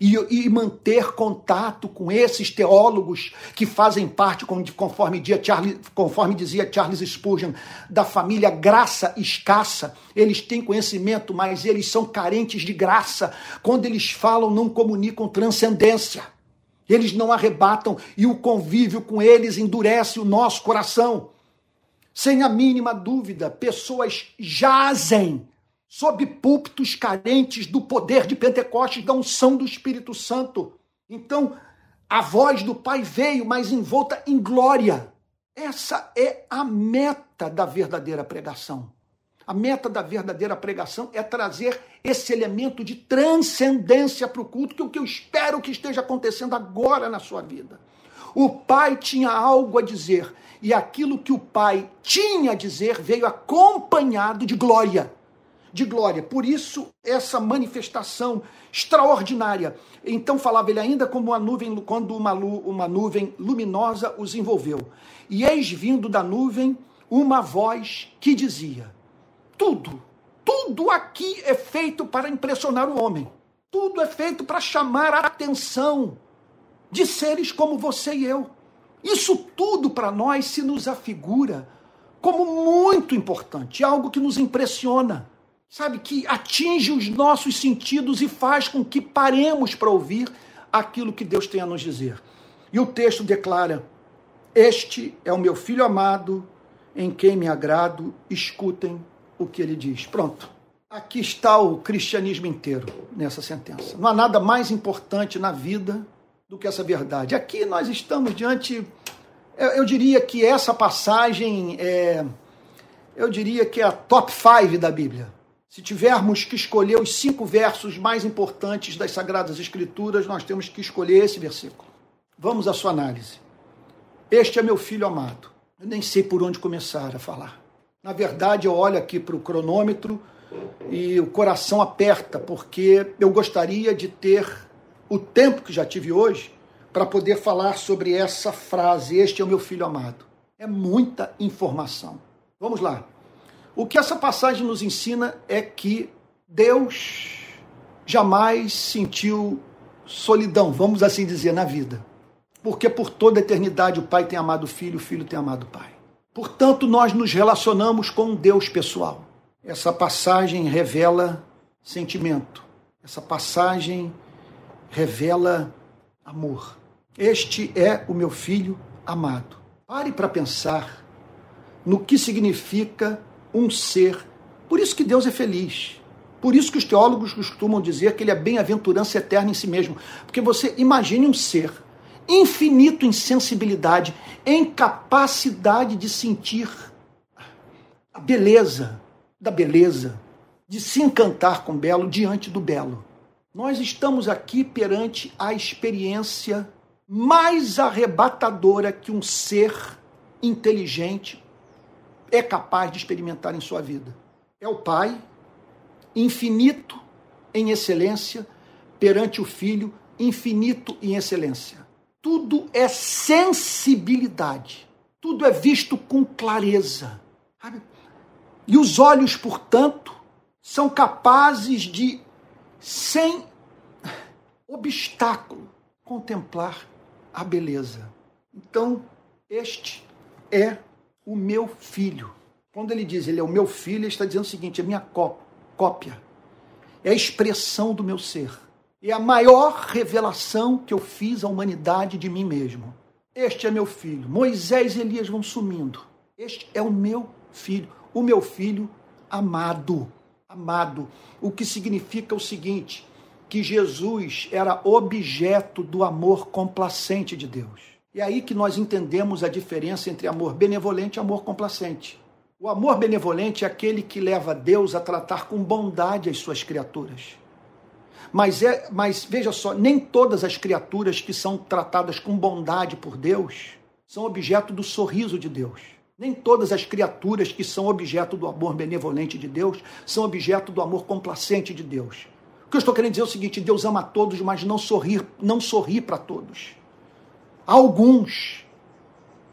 e, e, manter contato com esses teólogos que fazem parte, conforme, Charles, conforme dizia Charles Spurgeon, da família graça escassa. Eles têm conhecimento, mas eles são carentes de graça. Quando eles falam, não comunicam transcendência. Eles não arrebatam e o convívio com eles endurece o nosso coração. Sem a mínima dúvida, pessoas jazem sob púlpitos carentes do poder de Pentecostes, da unção do Espírito Santo. Então, a voz do Pai veio, mas envolta em glória. Essa é a meta da verdadeira pregação. A meta da verdadeira pregação é trazer esse elemento de transcendência para o culto, que é o que eu espero que esteja acontecendo agora na sua vida. O pai tinha algo a dizer, e aquilo que o pai tinha a dizer veio acompanhado de glória de glória. Por isso, essa manifestação extraordinária. Então falava ele ainda como uma nuvem, quando uma, uma nuvem luminosa os envolveu. E eis vindo da nuvem uma voz que dizia: Tudo, tudo aqui é feito para impressionar o homem. Tudo é feito para chamar a atenção de seres como você e eu. Isso tudo para nós se nos afigura como muito importante, algo que nos impressiona sabe, que atinge os nossos sentidos e faz com que paremos para ouvir aquilo que Deus tem a nos dizer. E o texto declara: Este é o meu filho amado, em quem me agrado, escutem o que ele diz. Pronto. Aqui está o cristianismo inteiro nessa sentença. Não há nada mais importante na vida do que essa verdade. Aqui nós estamos diante, eu diria que essa passagem é, eu diria que é a top 5 da Bíblia. Se tivermos que escolher os cinco versos mais importantes das Sagradas Escrituras, nós temos que escolher esse versículo. Vamos à sua análise. Este é meu filho amado. Eu nem sei por onde começar a falar. Na verdade, eu olho aqui para o cronômetro e o coração aperta, porque eu gostaria de ter o tempo que já tive hoje para poder falar sobre essa frase: Este é o meu filho amado. É muita informação. Vamos lá. O que essa passagem nos ensina é que Deus jamais sentiu solidão, vamos assim dizer, na vida. Porque por toda a eternidade o Pai tem amado o Filho, o Filho tem amado o Pai. Portanto, nós nos relacionamos com Deus pessoal. Essa passagem revela sentimento. Essa passagem revela amor. Este é o meu filho amado. Pare para pensar no que significa um ser. Por isso que Deus é feliz. Por isso que os teólogos costumam dizer que ele é bem-aventurança eterna em si mesmo. Porque você imagine um ser infinito em sensibilidade, em capacidade de sentir a beleza da beleza, de se encantar com o belo diante do belo. Nós estamos aqui perante a experiência mais arrebatadora que um ser inteligente é capaz de experimentar em sua vida. É o Pai, infinito em excelência, perante o Filho, infinito em excelência. Tudo é sensibilidade, tudo é visto com clareza. E os olhos, portanto, são capazes de, sem obstáculo, contemplar a beleza. Então, este é o meu filho. Quando ele diz ele é o meu filho, ele está dizendo o seguinte: é minha cópia, é a expressão do meu ser, é a maior revelação que eu fiz à humanidade de mim mesmo. Este é meu filho. Moisés e Elias vão sumindo. Este é o meu filho, o meu filho amado. Amado. O que significa o seguinte: que Jesus era objeto do amor complacente de Deus. E é aí que nós entendemos a diferença entre amor benevolente e amor complacente. O amor benevolente é aquele que leva Deus a tratar com bondade as suas criaturas. Mas, é, mas veja só, nem todas as criaturas que são tratadas com bondade por Deus são objeto do sorriso de Deus. Nem todas as criaturas que são objeto do amor benevolente de Deus são objeto do amor complacente de Deus. O que eu estou querendo dizer é o seguinte: Deus ama a todos, mas não sorri, não sorri para todos alguns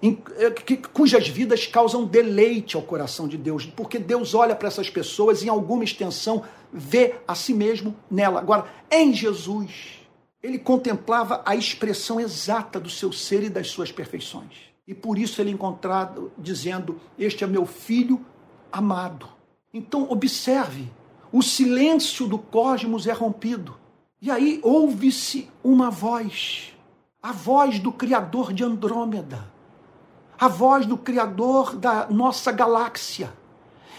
eh, cujas vidas causam deleite ao coração de Deus, porque Deus olha para essas pessoas e, em alguma extensão, vê a si mesmo nela. Agora, em Jesus, Ele contemplava a expressão exata do seu ser e das suas perfeições. E por isso ele é encontrado dizendo: Este é meu filho amado. Então, observe: o silêncio do cosmos é rompido. E aí ouve-se uma voz, a voz do Criador de Andrômeda, a voz do Criador da nossa galáxia.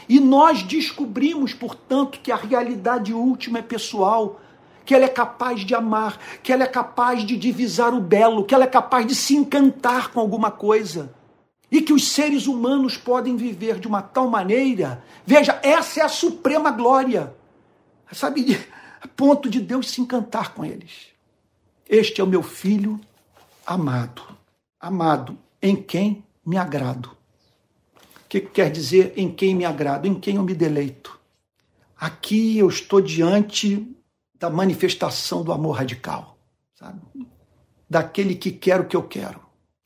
E nós descobrimos, portanto, que a realidade última é pessoal, que ela é capaz de amar, que ela é capaz de divisar o belo, que ela é capaz de se encantar com alguma coisa. E que os seres humanos podem viver de uma tal maneira. Veja, essa é a suprema glória. Sabe, a ponto de Deus se encantar com eles. Este é o meu filho amado. Amado, em quem me agrado. O que quer dizer em quem me agrado? Em quem eu me deleito. Aqui eu estou diante da manifestação do amor radical, sabe? Daquele que quer o que eu quero.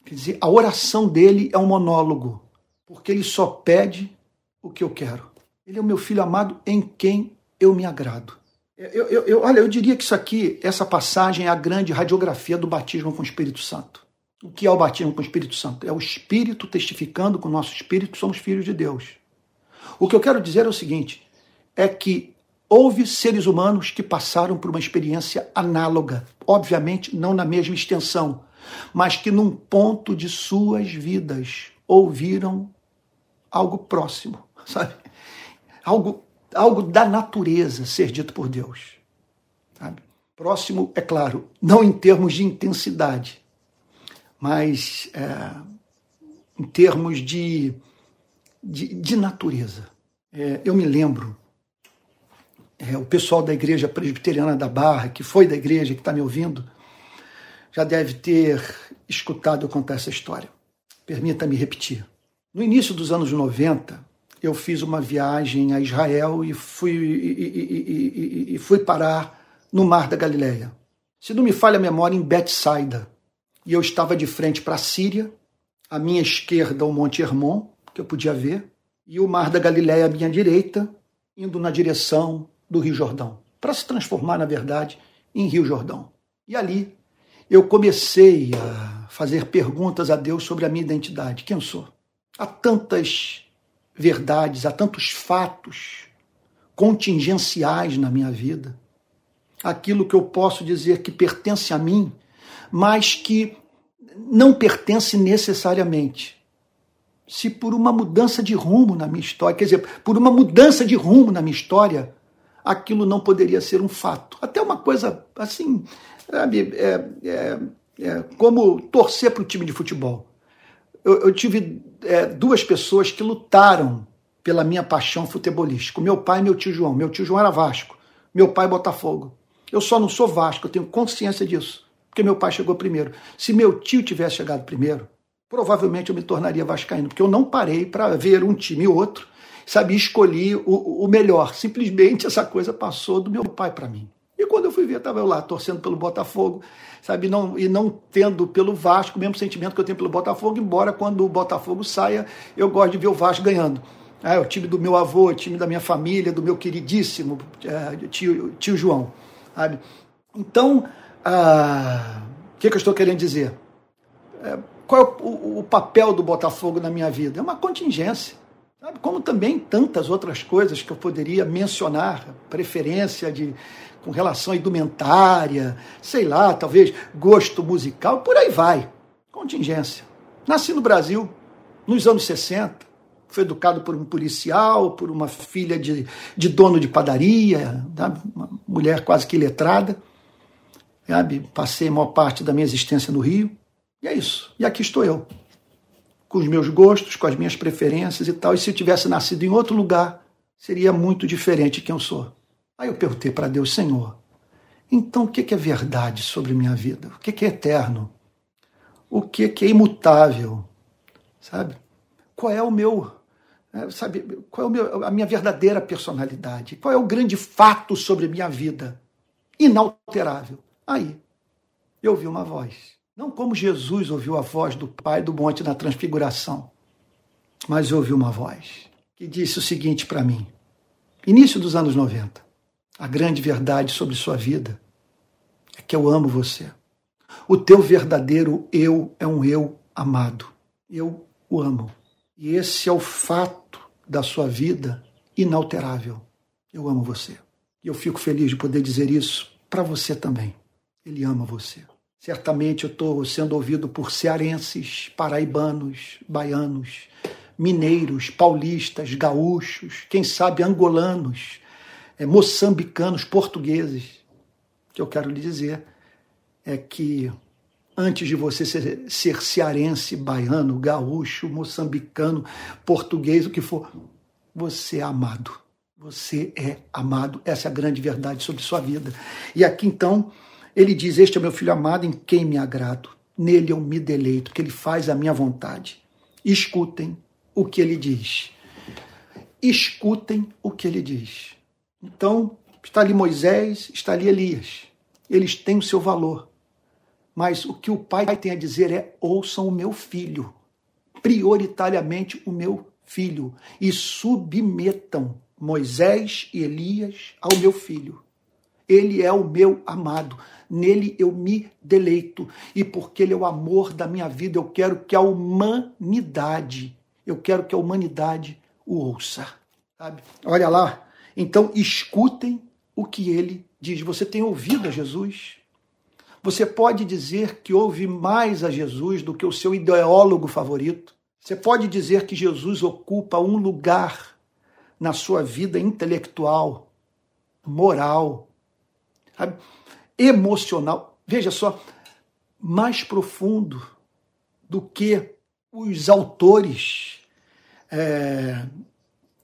Quer dizer, a oração dele é um monólogo, porque ele só pede o que eu quero. Ele é o meu filho amado em quem eu me agrado. Eu, eu, eu, olha, eu diria que isso aqui, essa passagem é a grande radiografia do batismo com o Espírito Santo. O que é o batismo com o Espírito Santo? É o Espírito testificando com o nosso Espírito que somos filhos de Deus. O que eu quero dizer é o seguinte: é que Houve seres humanos que passaram por uma experiência análoga, obviamente não na mesma extensão, mas que num ponto de suas vidas ouviram algo próximo, sabe? Algo, algo da natureza ser dito por Deus. Sabe? Próximo, é claro, não em termos de intensidade, mas é, em termos de, de, de natureza. É, eu me lembro é, o pessoal da Igreja Presbiteriana da Barra, que foi da igreja, que está me ouvindo, já deve ter escutado eu contar essa história. Permita-me repetir. No início dos anos 90, eu fiz uma viagem a Israel e fui, e, e, e, fui parar no Mar da Galileia. Se não me falha a memória, em Betsaida. E eu estava de frente para a Síria, à minha esquerda o Monte Hermon, que eu podia ver, e o Mar da Galileia à minha direita, indo na direção do Rio Jordão, para se transformar, na verdade, em Rio Jordão. E ali eu comecei a fazer perguntas a Deus sobre a minha identidade. Quem eu sou? Há tantas verdades, há tantos fatos contingenciais na minha vida. Aquilo que eu posso dizer que pertence a mim, mas que não pertence necessariamente. Se por uma mudança de rumo na minha história, quer dizer, por uma mudança de rumo na minha história, aquilo não poderia ser um fato. Até uma coisa assim, sabe, é, é, é como torcer para o time de futebol. Eu, eu tive é, duas pessoas que lutaram pela minha paixão futebolística. Meu pai e meu tio João. Meu tio João era Vasco, meu pai Botafogo. Eu só não sou Vasco, eu tenho consciência disso, porque meu pai chegou primeiro. Se meu tio tivesse chegado primeiro, provavelmente eu me tornaria vascaíno, porque eu não parei para ver um time e outro sabe, escolhi o, o melhor. Simplesmente essa coisa passou do meu pai para mim. E quando eu fui ver, estava eu lá torcendo pelo Botafogo, sabe, não, e não tendo pelo Vasco o mesmo sentimento que eu tenho pelo Botafogo, embora quando o Botafogo saia, eu gosto de ver o Vasco ganhando. É, o time do meu avô, o time da minha família, do meu queridíssimo é, tio, tio João. Sabe? Então, ah, o que, que eu estou querendo dizer? É, qual é o, o papel do Botafogo na minha vida? É uma contingência. Sabe? Como também tantas outras coisas que eu poderia mencionar, preferência de com relação à indumentária, sei lá, talvez gosto musical, por aí vai. Contingência. Nasci no Brasil nos anos 60, fui educado por um policial, por uma filha de, de dono de padaria, sabe? uma mulher quase que letrada. Sabe? Passei a maior parte da minha existência no Rio. E é isso. E aqui estou eu com os meus gostos, com as minhas preferências e tal. E se eu tivesse nascido em outro lugar, seria muito diferente quem eu sou. Aí eu perguntei para Deus, Senhor, então o que é verdade sobre minha vida? O que é eterno? O que é imutável? Sabe? Qual é o meu, é, sabe, qual é meu, a minha verdadeira personalidade? Qual é o grande fato sobre minha vida? Inalterável. Aí eu ouvi uma voz. Não como Jesus ouviu a voz do Pai do monte na transfiguração, mas ouviu uma voz que disse o seguinte para mim: início dos anos 90, a grande verdade sobre sua vida é que eu amo você. O teu verdadeiro eu é um eu amado. Eu o amo. E esse é o fato da sua vida inalterável. Eu amo você. E eu fico feliz de poder dizer isso para você também. Ele ama você. Certamente eu estou sendo ouvido por cearenses, paraibanos, baianos, mineiros, paulistas, gaúchos, quem sabe angolanos, é, moçambicanos, portugueses. O que eu quero lhe dizer é que antes de você ser, ser cearense, baiano, gaúcho, moçambicano, português, o que for, você é amado. Você é amado. Essa é a grande verdade sobre sua vida. E aqui então ele diz: Este é meu filho amado em quem me agrado. Nele eu me deleito, que ele faz a minha vontade. Escutem o que ele diz. Escutem o que ele diz. Então, está ali Moisés, está ali Elias. Eles têm o seu valor. Mas o que o pai tem a dizer é: ouçam o meu filho, prioritariamente o meu filho, e submetam Moisés e Elias ao meu filho. Ele é o meu amado nele eu me deleito. E porque ele é o amor da minha vida, eu quero que a humanidade, eu quero que a humanidade o ouça. Sabe? Olha lá. Então escutem o que ele diz. Você tem ouvido a Jesus? Você pode dizer que ouve mais a Jesus do que o seu ideólogo favorito? Você pode dizer que Jesus ocupa um lugar na sua vida intelectual, moral, sabe? emocional, veja só, mais profundo do que os autores é,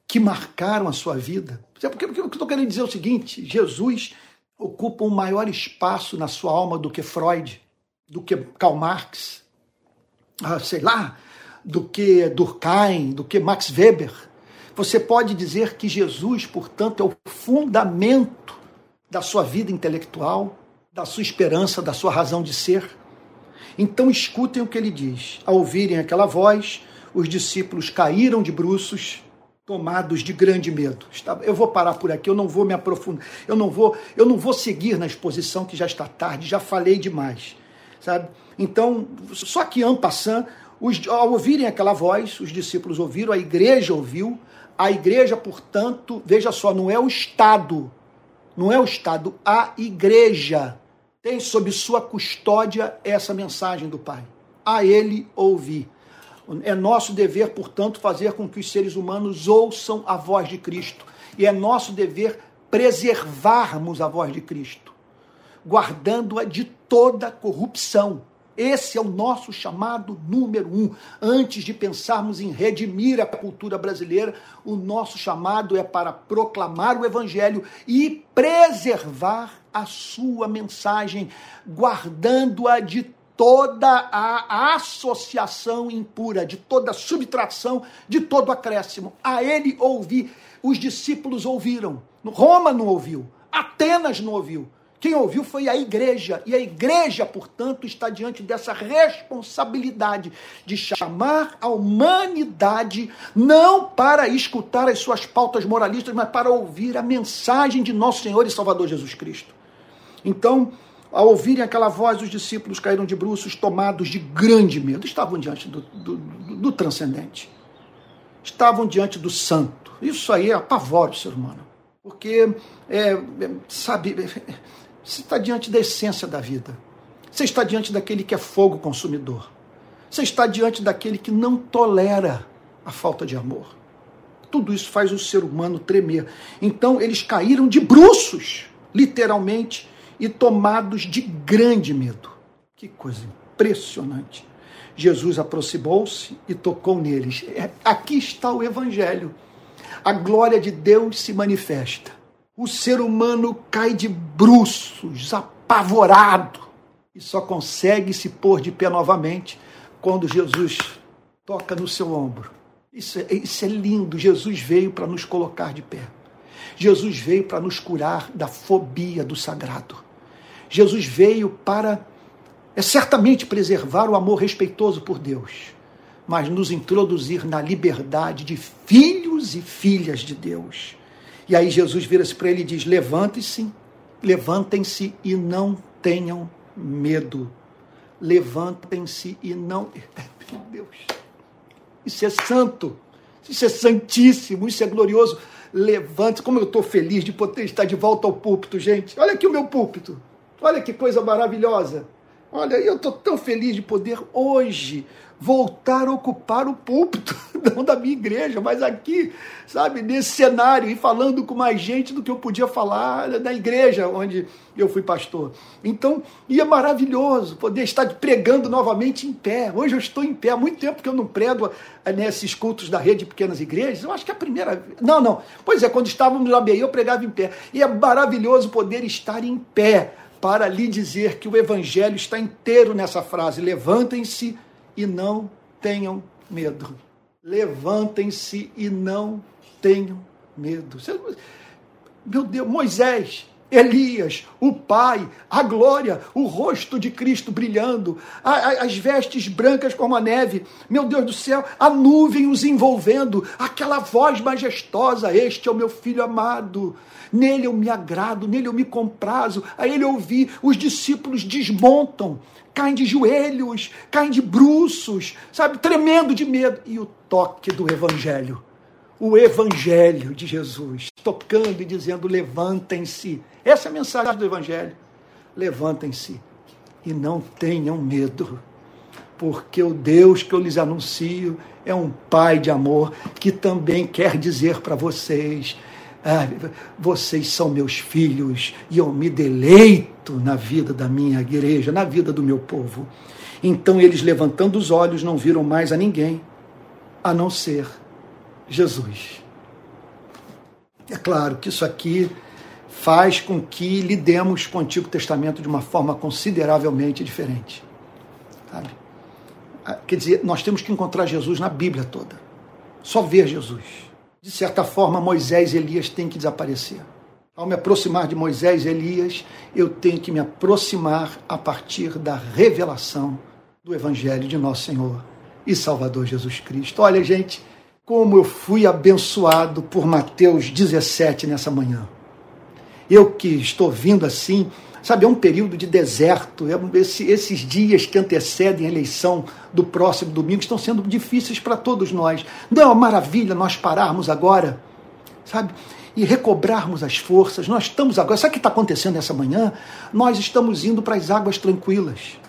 que marcaram a sua vida. Porque, porque, o que eu estou querendo dizer é o seguinte: Jesus ocupa um maior espaço na sua alma do que Freud, do que Karl Marx, ah, sei lá, do que Durkheim, do que Max Weber. Você pode dizer que Jesus, portanto, é o fundamento da sua vida intelectual, da sua esperança, da sua razão de ser. Então escutem o que ele diz. Ao ouvirem aquela voz, os discípulos caíram de bruços, tomados de grande medo. Eu vou parar por aqui, eu não vou me aprofundar, eu não vou, eu não vou seguir na exposição que já está tarde, já falei demais, sabe? Então, só que en passant, os, ao ouvirem aquela voz, os discípulos ouviram, a igreja ouviu, a igreja, portanto, veja só, não é o Estado, não é o Estado, a igreja tem sob sua custódia essa mensagem do Pai. A Ele ouvir. É nosso dever, portanto, fazer com que os seres humanos ouçam a voz de Cristo. E é nosso dever preservarmos a voz de Cristo, guardando-a de toda corrupção. Esse é o nosso chamado número um. Antes de pensarmos em redimir a cultura brasileira, o nosso chamado é para proclamar o Evangelho e preservar a sua mensagem, guardando-a de toda a associação impura, de toda subtração, de todo acréscimo. A ele ouvi, os discípulos ouviram. Roma não ouviu, Atenas não ouviu. Quem ouviu foi a igreja, e a igreja, portanto, está diante dessa responsabilidade de chamar a humanidade não para escutar as suas pautas moralistas, mas para ouvir a mensagem de nosso Senhor e Salvador Jesus Cristo. Então, ao ouvirem aquela voz, os discípulos caíram de bruços, tomados de grande medo. Estavam diante do, do, do, do transcendente. Estavam diante do santo. Isso aí apavora o ser humano. Porque, é, é, sabe, você está diante da essência da vida. Você está diante daquele que é fogo consumidor. Você está diante daquele que não tolera a falta de amor. Tudo isso faz o ser humano tremer. Então, eles caíram de bruços, literalmente, e tomados de grande medo. Que coisa impressionante. Jesus aproximou-se e tocou neles. É, aqui está o Evangelho. A glória de Deus se manifesta. O ser humano cai de bruços, apavorado, e só consegue se pôr de pé novamente quando Jesus toca no seu ombro. Isso é, isso é lindo. Jesus veio para nos colocar de pé. Jesus veio para nos curar da fobia do sagrado. Jesus veio para é certamente preservar o amor respeitoso por Deus, mas nos introduzir na liberdade de filhos e filhas de Deus. E aí Jesus vira-se para ele e diz: Levante-se, levantem-se e não tenham medo. Levantem-se e não. Meu Deus, isso é santo, isso é santíssimo, isso é glorioso. Levante, como eu estou feliz de poder estar de volta ao púlpito, gente. Olha aqui o meu púlpito, olha que coisa maravilhosa. Olha, eu estou tão feliz de poder hoje voltar a ocupar o púlpito, não da minha igreja, mas aqui, sabe, nesse cenário e falando com mais gente do que eu podia falar na igreja onde eu fui pastor. Então, e é maravilhoso poder estar pregando novamente em pé. Hoje eu estou em pé, há muito tempo que eu não prego eh, nesses cultos da rede de pequenas igrejas. Eu acho que é a primeira Não, não. Pois é, quando estávamos na BI eu pregava em pé. E é maravilhoso poder estar em pé para lhe dizer que o evangelho está inteiro nessa frase: levantem-se e não tenham medo. Levantem-se e não tenham medo. Meu Deus, Moisés, Elias, o Pai, a glória, o rosto de Cristo brilhando, as vestes brancas como a neve, meu Deus do céu, a nuvem os envolvendo, aquela voz majestosa: Este é o meu filho amado, nele eu me agrado, nele eu me comprazo. A ele ouvi, os discípulos desmontam, caem de joelhos, caem de bruços, sabe, tremendo de medo. E o toque do Evangelho, o Evangelho de Jesus, tocando e dizendo: levantem-se. Essa é a mensagem do Evangelho. Levantem-se e não tenham medo, porque o Deus que eu lhes anuncio é um Pai de amor que também quer dizer para vocês ah, vocês são meus filhos e eu me deleito na vida da minha igreja, na vida do meu povo. Então eles, levantando os olhos, não viram mais a ninguém a não ser Jesus. É claro que isso aqui faz com que lidemos com o Antigo Testamento de uma forma consideravelmente diferente. Sabe? Ah, quer dizer, nós temos que encontrar Jesus na Bíblia toda. Só ver Jesus de certa forma, Moisés e Elias têm que desaparecer. Ao me aproximar de Moisés e Elias, eu tenho que me aproximar a partir da revelação do Evangelho de nosso Senhor e Salvador Jesus Cristo. Olha, gente, como eu fui abençoado por Mateus 17 nessa manhã. Eu que estou vindo assim Sabe, é um período de deserto. É esse, esses dias que antecedem a eleição do próximo domingo estão sendo difíceis para todos nós. Não é uma maravilha nós pararmos agora, sabe? E recobrarmos as forças. Nós estamos agora. Sabe o que está acontecendo essa manhã? Nós estamos indo para as águas tranquilas.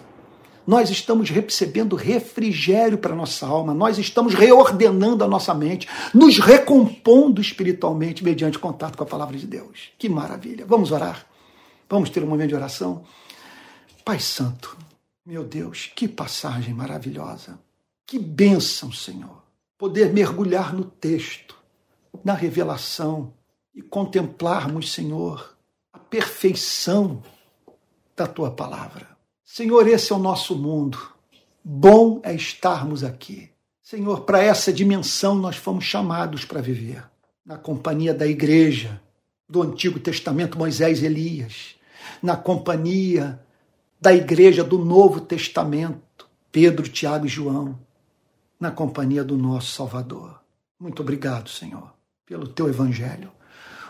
Nós estamos recebendo refrigério para nossa alma, nós estamos reordenando a nossa mente, nos recompondo espiritualmente mediante contato com a palavra de Deus. Que maravilha! Vamos orar. Vamos ter um momento de oração? Pai Santo, meu Deus, que passagem maravilhosa. Que bênção, Senhor. Poder mergulhar no texto, na revelação e contemplarmos, Senhor, a perfeição da tua palavra. Senhor, esse é o nosso mundo. Bom é estarmos aqui. Senhor, para essa dimensão nós fomos chamados para viver. Na companhia da igreja, do Antigo Testamento, Moisés e Elias, na companhia da igreja do Novo Testamento, Pedro, Tiago e João, na companhia do nosso Salvador. Muito obrigado, Senhor, pelo teu evangelho.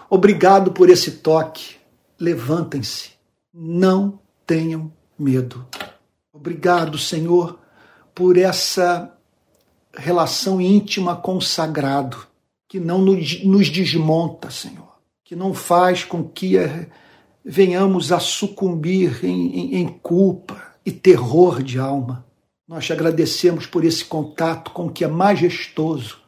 Obrigado por esse toque. Levantem-se, não tenham medo. Obrigado, Senhor, por essa relação íntima com o sagrado, que não nos desmonta, Senhor, que não faz com que venhamos a sucumbir em, em, em culpa e terror de alma. Nós te agradecemos por esse contato com o que é majestoso,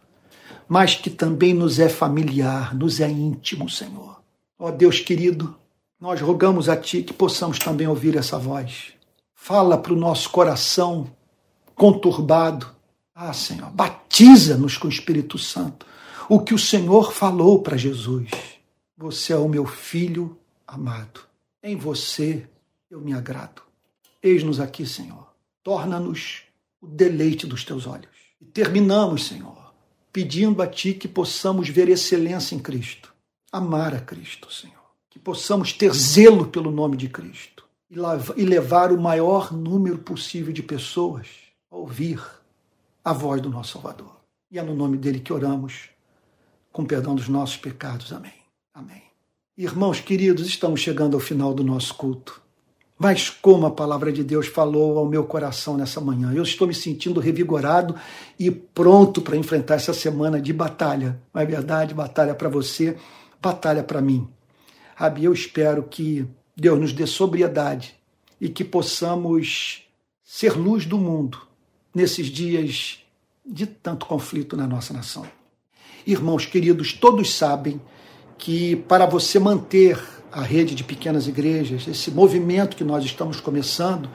mas que também nos é familiar, nos é íntimo, Senhor. Ó Deus querido, nós rogamos a Ti que possamos também ouvir essa voz. Fala para o nosso coração conturbado. Ah, Senhor, batiza-nos com o Espírito Santo. O que o Senhor falou para Jesus. Você é o meu filho amado, em você eu me agrado. Eis-nos aqui, Senhor. Torna-nos o deleite dos teus olhos. E terminamos, Senhor, pedindo a Ti que possamos ver excelência em Cristo, amar a Cristo, Senhor. Que possamos ter zelo pelo nome de Cristo e levar o maior número possível de pessoas a ouvir a voz do nosso Salvador. E é no nome dele que oramos, com perdão dos nossos pecados. Amém. Amém. Irmãos queridos, estamos chegando ao final do nosso culto. Mas como a palavra de Deus falou ao meu coração nessa manhã, eu estou me sentindo revigorado e pronto para enfrentar essa semana de batalha. Não é verdade? Batalha para você, batalha para mim. Rabi, eu espero que Deus nos dê sobriedade e que possamos ser luz do mundo nesses dias de tanto conflito na nossa nação. Irmãos queridos, todos sabem que para você manter a rede de pequenas igrejas, esse movimento que nós estamos começando,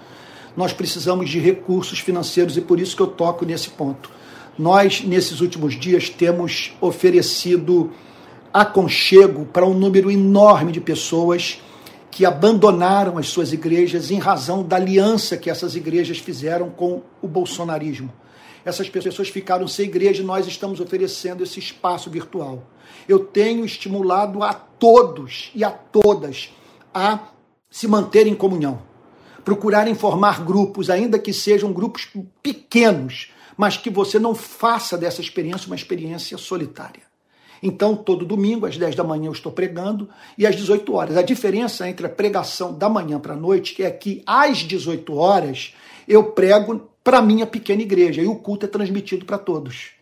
nós precisamos de recursos financeiros e por isso que eu toco nesse ponto. Nós, nesses últimos dias, temos oferecido aconchego para um número enorme de pessoas que abandonaram as suas igrejas em razão da aliança que essas igrejas fizeram com o bolsonarismo. Essas pessoas ficaram sem igreja e nós estamos oferecendo esse espaço virtual. Eu tenho estimulado a todos e a todas a se manterem em comunhão, procurarem formar grupos, ainda que sejam grupos pequenos, mas que você não faça dessa experiência uma experiência solitária. Então, todo domingo, às 10 da manhã, eu estou pregando e às 18 horas. A diferença entre a pregação da manhã para a noite é que às 18 horas eu prego para a minha pequena igreja e o culto é transmitido para todos.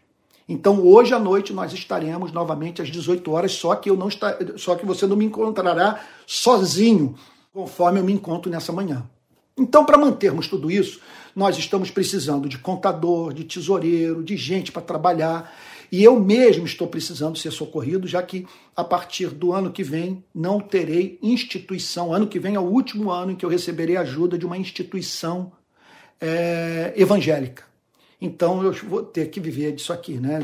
Então, hoje à noite nós estaremos novamente às 18 horas, só que eu não está, só que você não me encontrará sozinho, conforme eu me encontro nessa manhã. Então, para mantermos tudo isso, nós estamos precisando de contador, de tesoureiro, de gente para trabalhar. E eu mesmo estou precisando ser socorrido, já que a partir do ano que vem não terei instituição. Ano que vem é o último ano em que eu receberei ajuda de uma instituição é, evangélica. Então eu vou ter que viver disso aqui, né?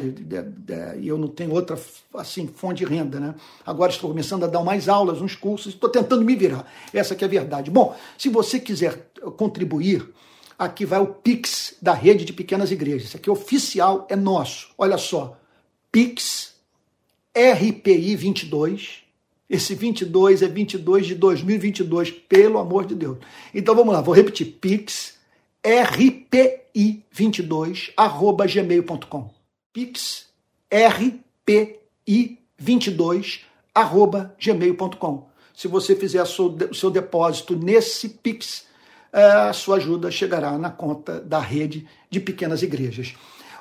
E eu não tenho outra assim fonte de renda, né? Agora estou começando a dar mais aulas, uns cursos, estou tentando me virar. Essa que é a verdade. Bom, se você quiser contribuir, aqui vai o Pix da rede de pequenas igrejas. Isso aqui oficial, é nosso. Olha só, Pix RPI 22. Esse 22 é 22 de 2022, pelo amor de Deus. Então vamos lá, vou repetir. Pix rpi22 arroba gmail.com pix rpi22 arroba gmail.com se você fizer o seu depósito nesse pix a sua ajuda chegará na conta da rede de pequenas igrejas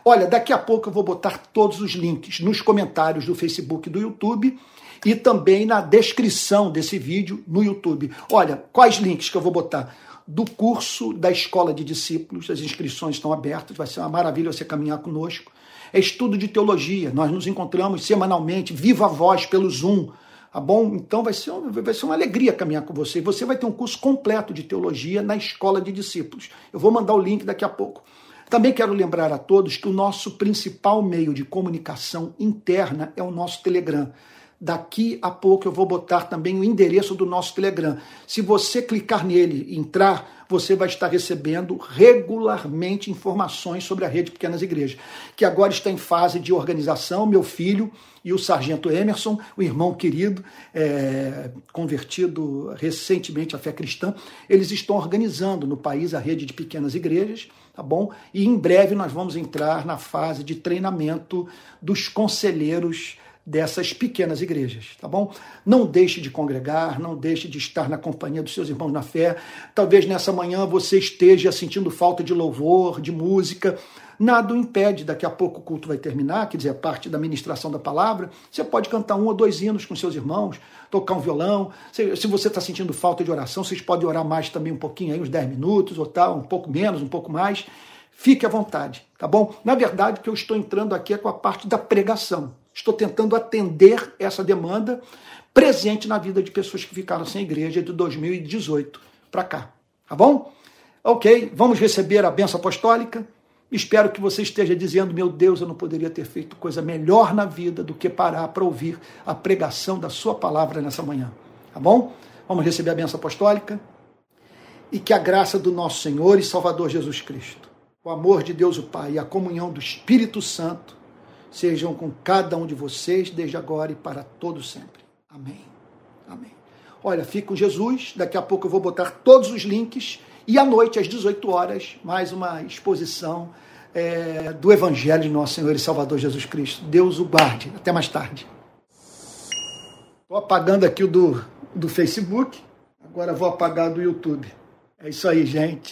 olha daqui a pouco eu vou botar todos os links nos comentários do Facebook e do YouTube e também na descrição desse vídeo no YouTube olha quais links que eu vou botar do curso da Escola de Discípulos. As inscrições estão abertas, vai ser uma maravilha você caminhar conosco. É estudo de teologia, nós nos encontramos semanalmente, viva voz pelo Zoom, tá bom? Então vai ser, vai ser uma alegria caminhar com você. Você vai ter um curso completo de teologia na Escola de Discípulos. Eu vou mandar o link daqui a pouco. Também quero lembrar a todos que o nosso principal meio de comunicação interna é o nosso Telegram. Daqui a pouco eu vou botar também o endereço do nosso Telegram. Se você clicar nele e entrar, você vai estar recebendo regularmente informações sobre a rede de pequenas igrejas, que agora está em fase de organização. Meu filho e o sargento Emerson, o irmão querido, é, convertido recentemente à fé cristã, eles estão organizando no país a rede de pequenas igrejas, tá bom? E em breve nós vamos entrar na fase de treinamento dos conselheiros dessas pequenas igrejas, tá bom? Não deixe de congregar, não deixe de estar na companhia dos seus irmãos na fé. Talvez nessa manhã você esteja sentindo falta de louvor, de música. Nada o impede, daqui a pouco o culto vai terminar, quer dizer, a parte da ministração da palavra. Você pode cantar um ou dois hinos com seus irmãos, tocar um violão. Se você está sentindo falta de oração, vocês podem orar mais também um pouquinho aí, uns 10 minutos ou tal, um pouco menos, um pouco mais. Fique à vontade, tá bom? Na verdade, o que eu estou entrando aqui é com a parte da pregação. Estou tentando atender essa demanda presente na vida de pessoas que ficaram sem igreja de 2018 para cá. Tá bom? Ok, vamos receber a benção apostólica. Espero que você esteja dizendo: Meu Deus, eu não poderia ter feito coisa melhor na vida do que parar para ouvir a pregação da Sua palavra nessa manhã. Tá bom? Vamos receber a benção apostólica. E que a graça do nosso Senhor e Salvador Jesus Cristo, o amor de Deus o Pai e a comunhão do Espírito Santo sejam com cada um de vocês, desde agora e para todo sempre. Amém. Amém. Olha, fique com Jesus. Daqui a pouco eu vou botar todos os links. E à noite, às 18 horas, mais uma exposição é, do Evangelho de Nosso Senhor e Salvador Jesus Cristo. Deus o guarde. Até mais tarde. Estou apagando aqui o do, do Facebook. Agora vou apagar do YouTube. É isso aí, gente.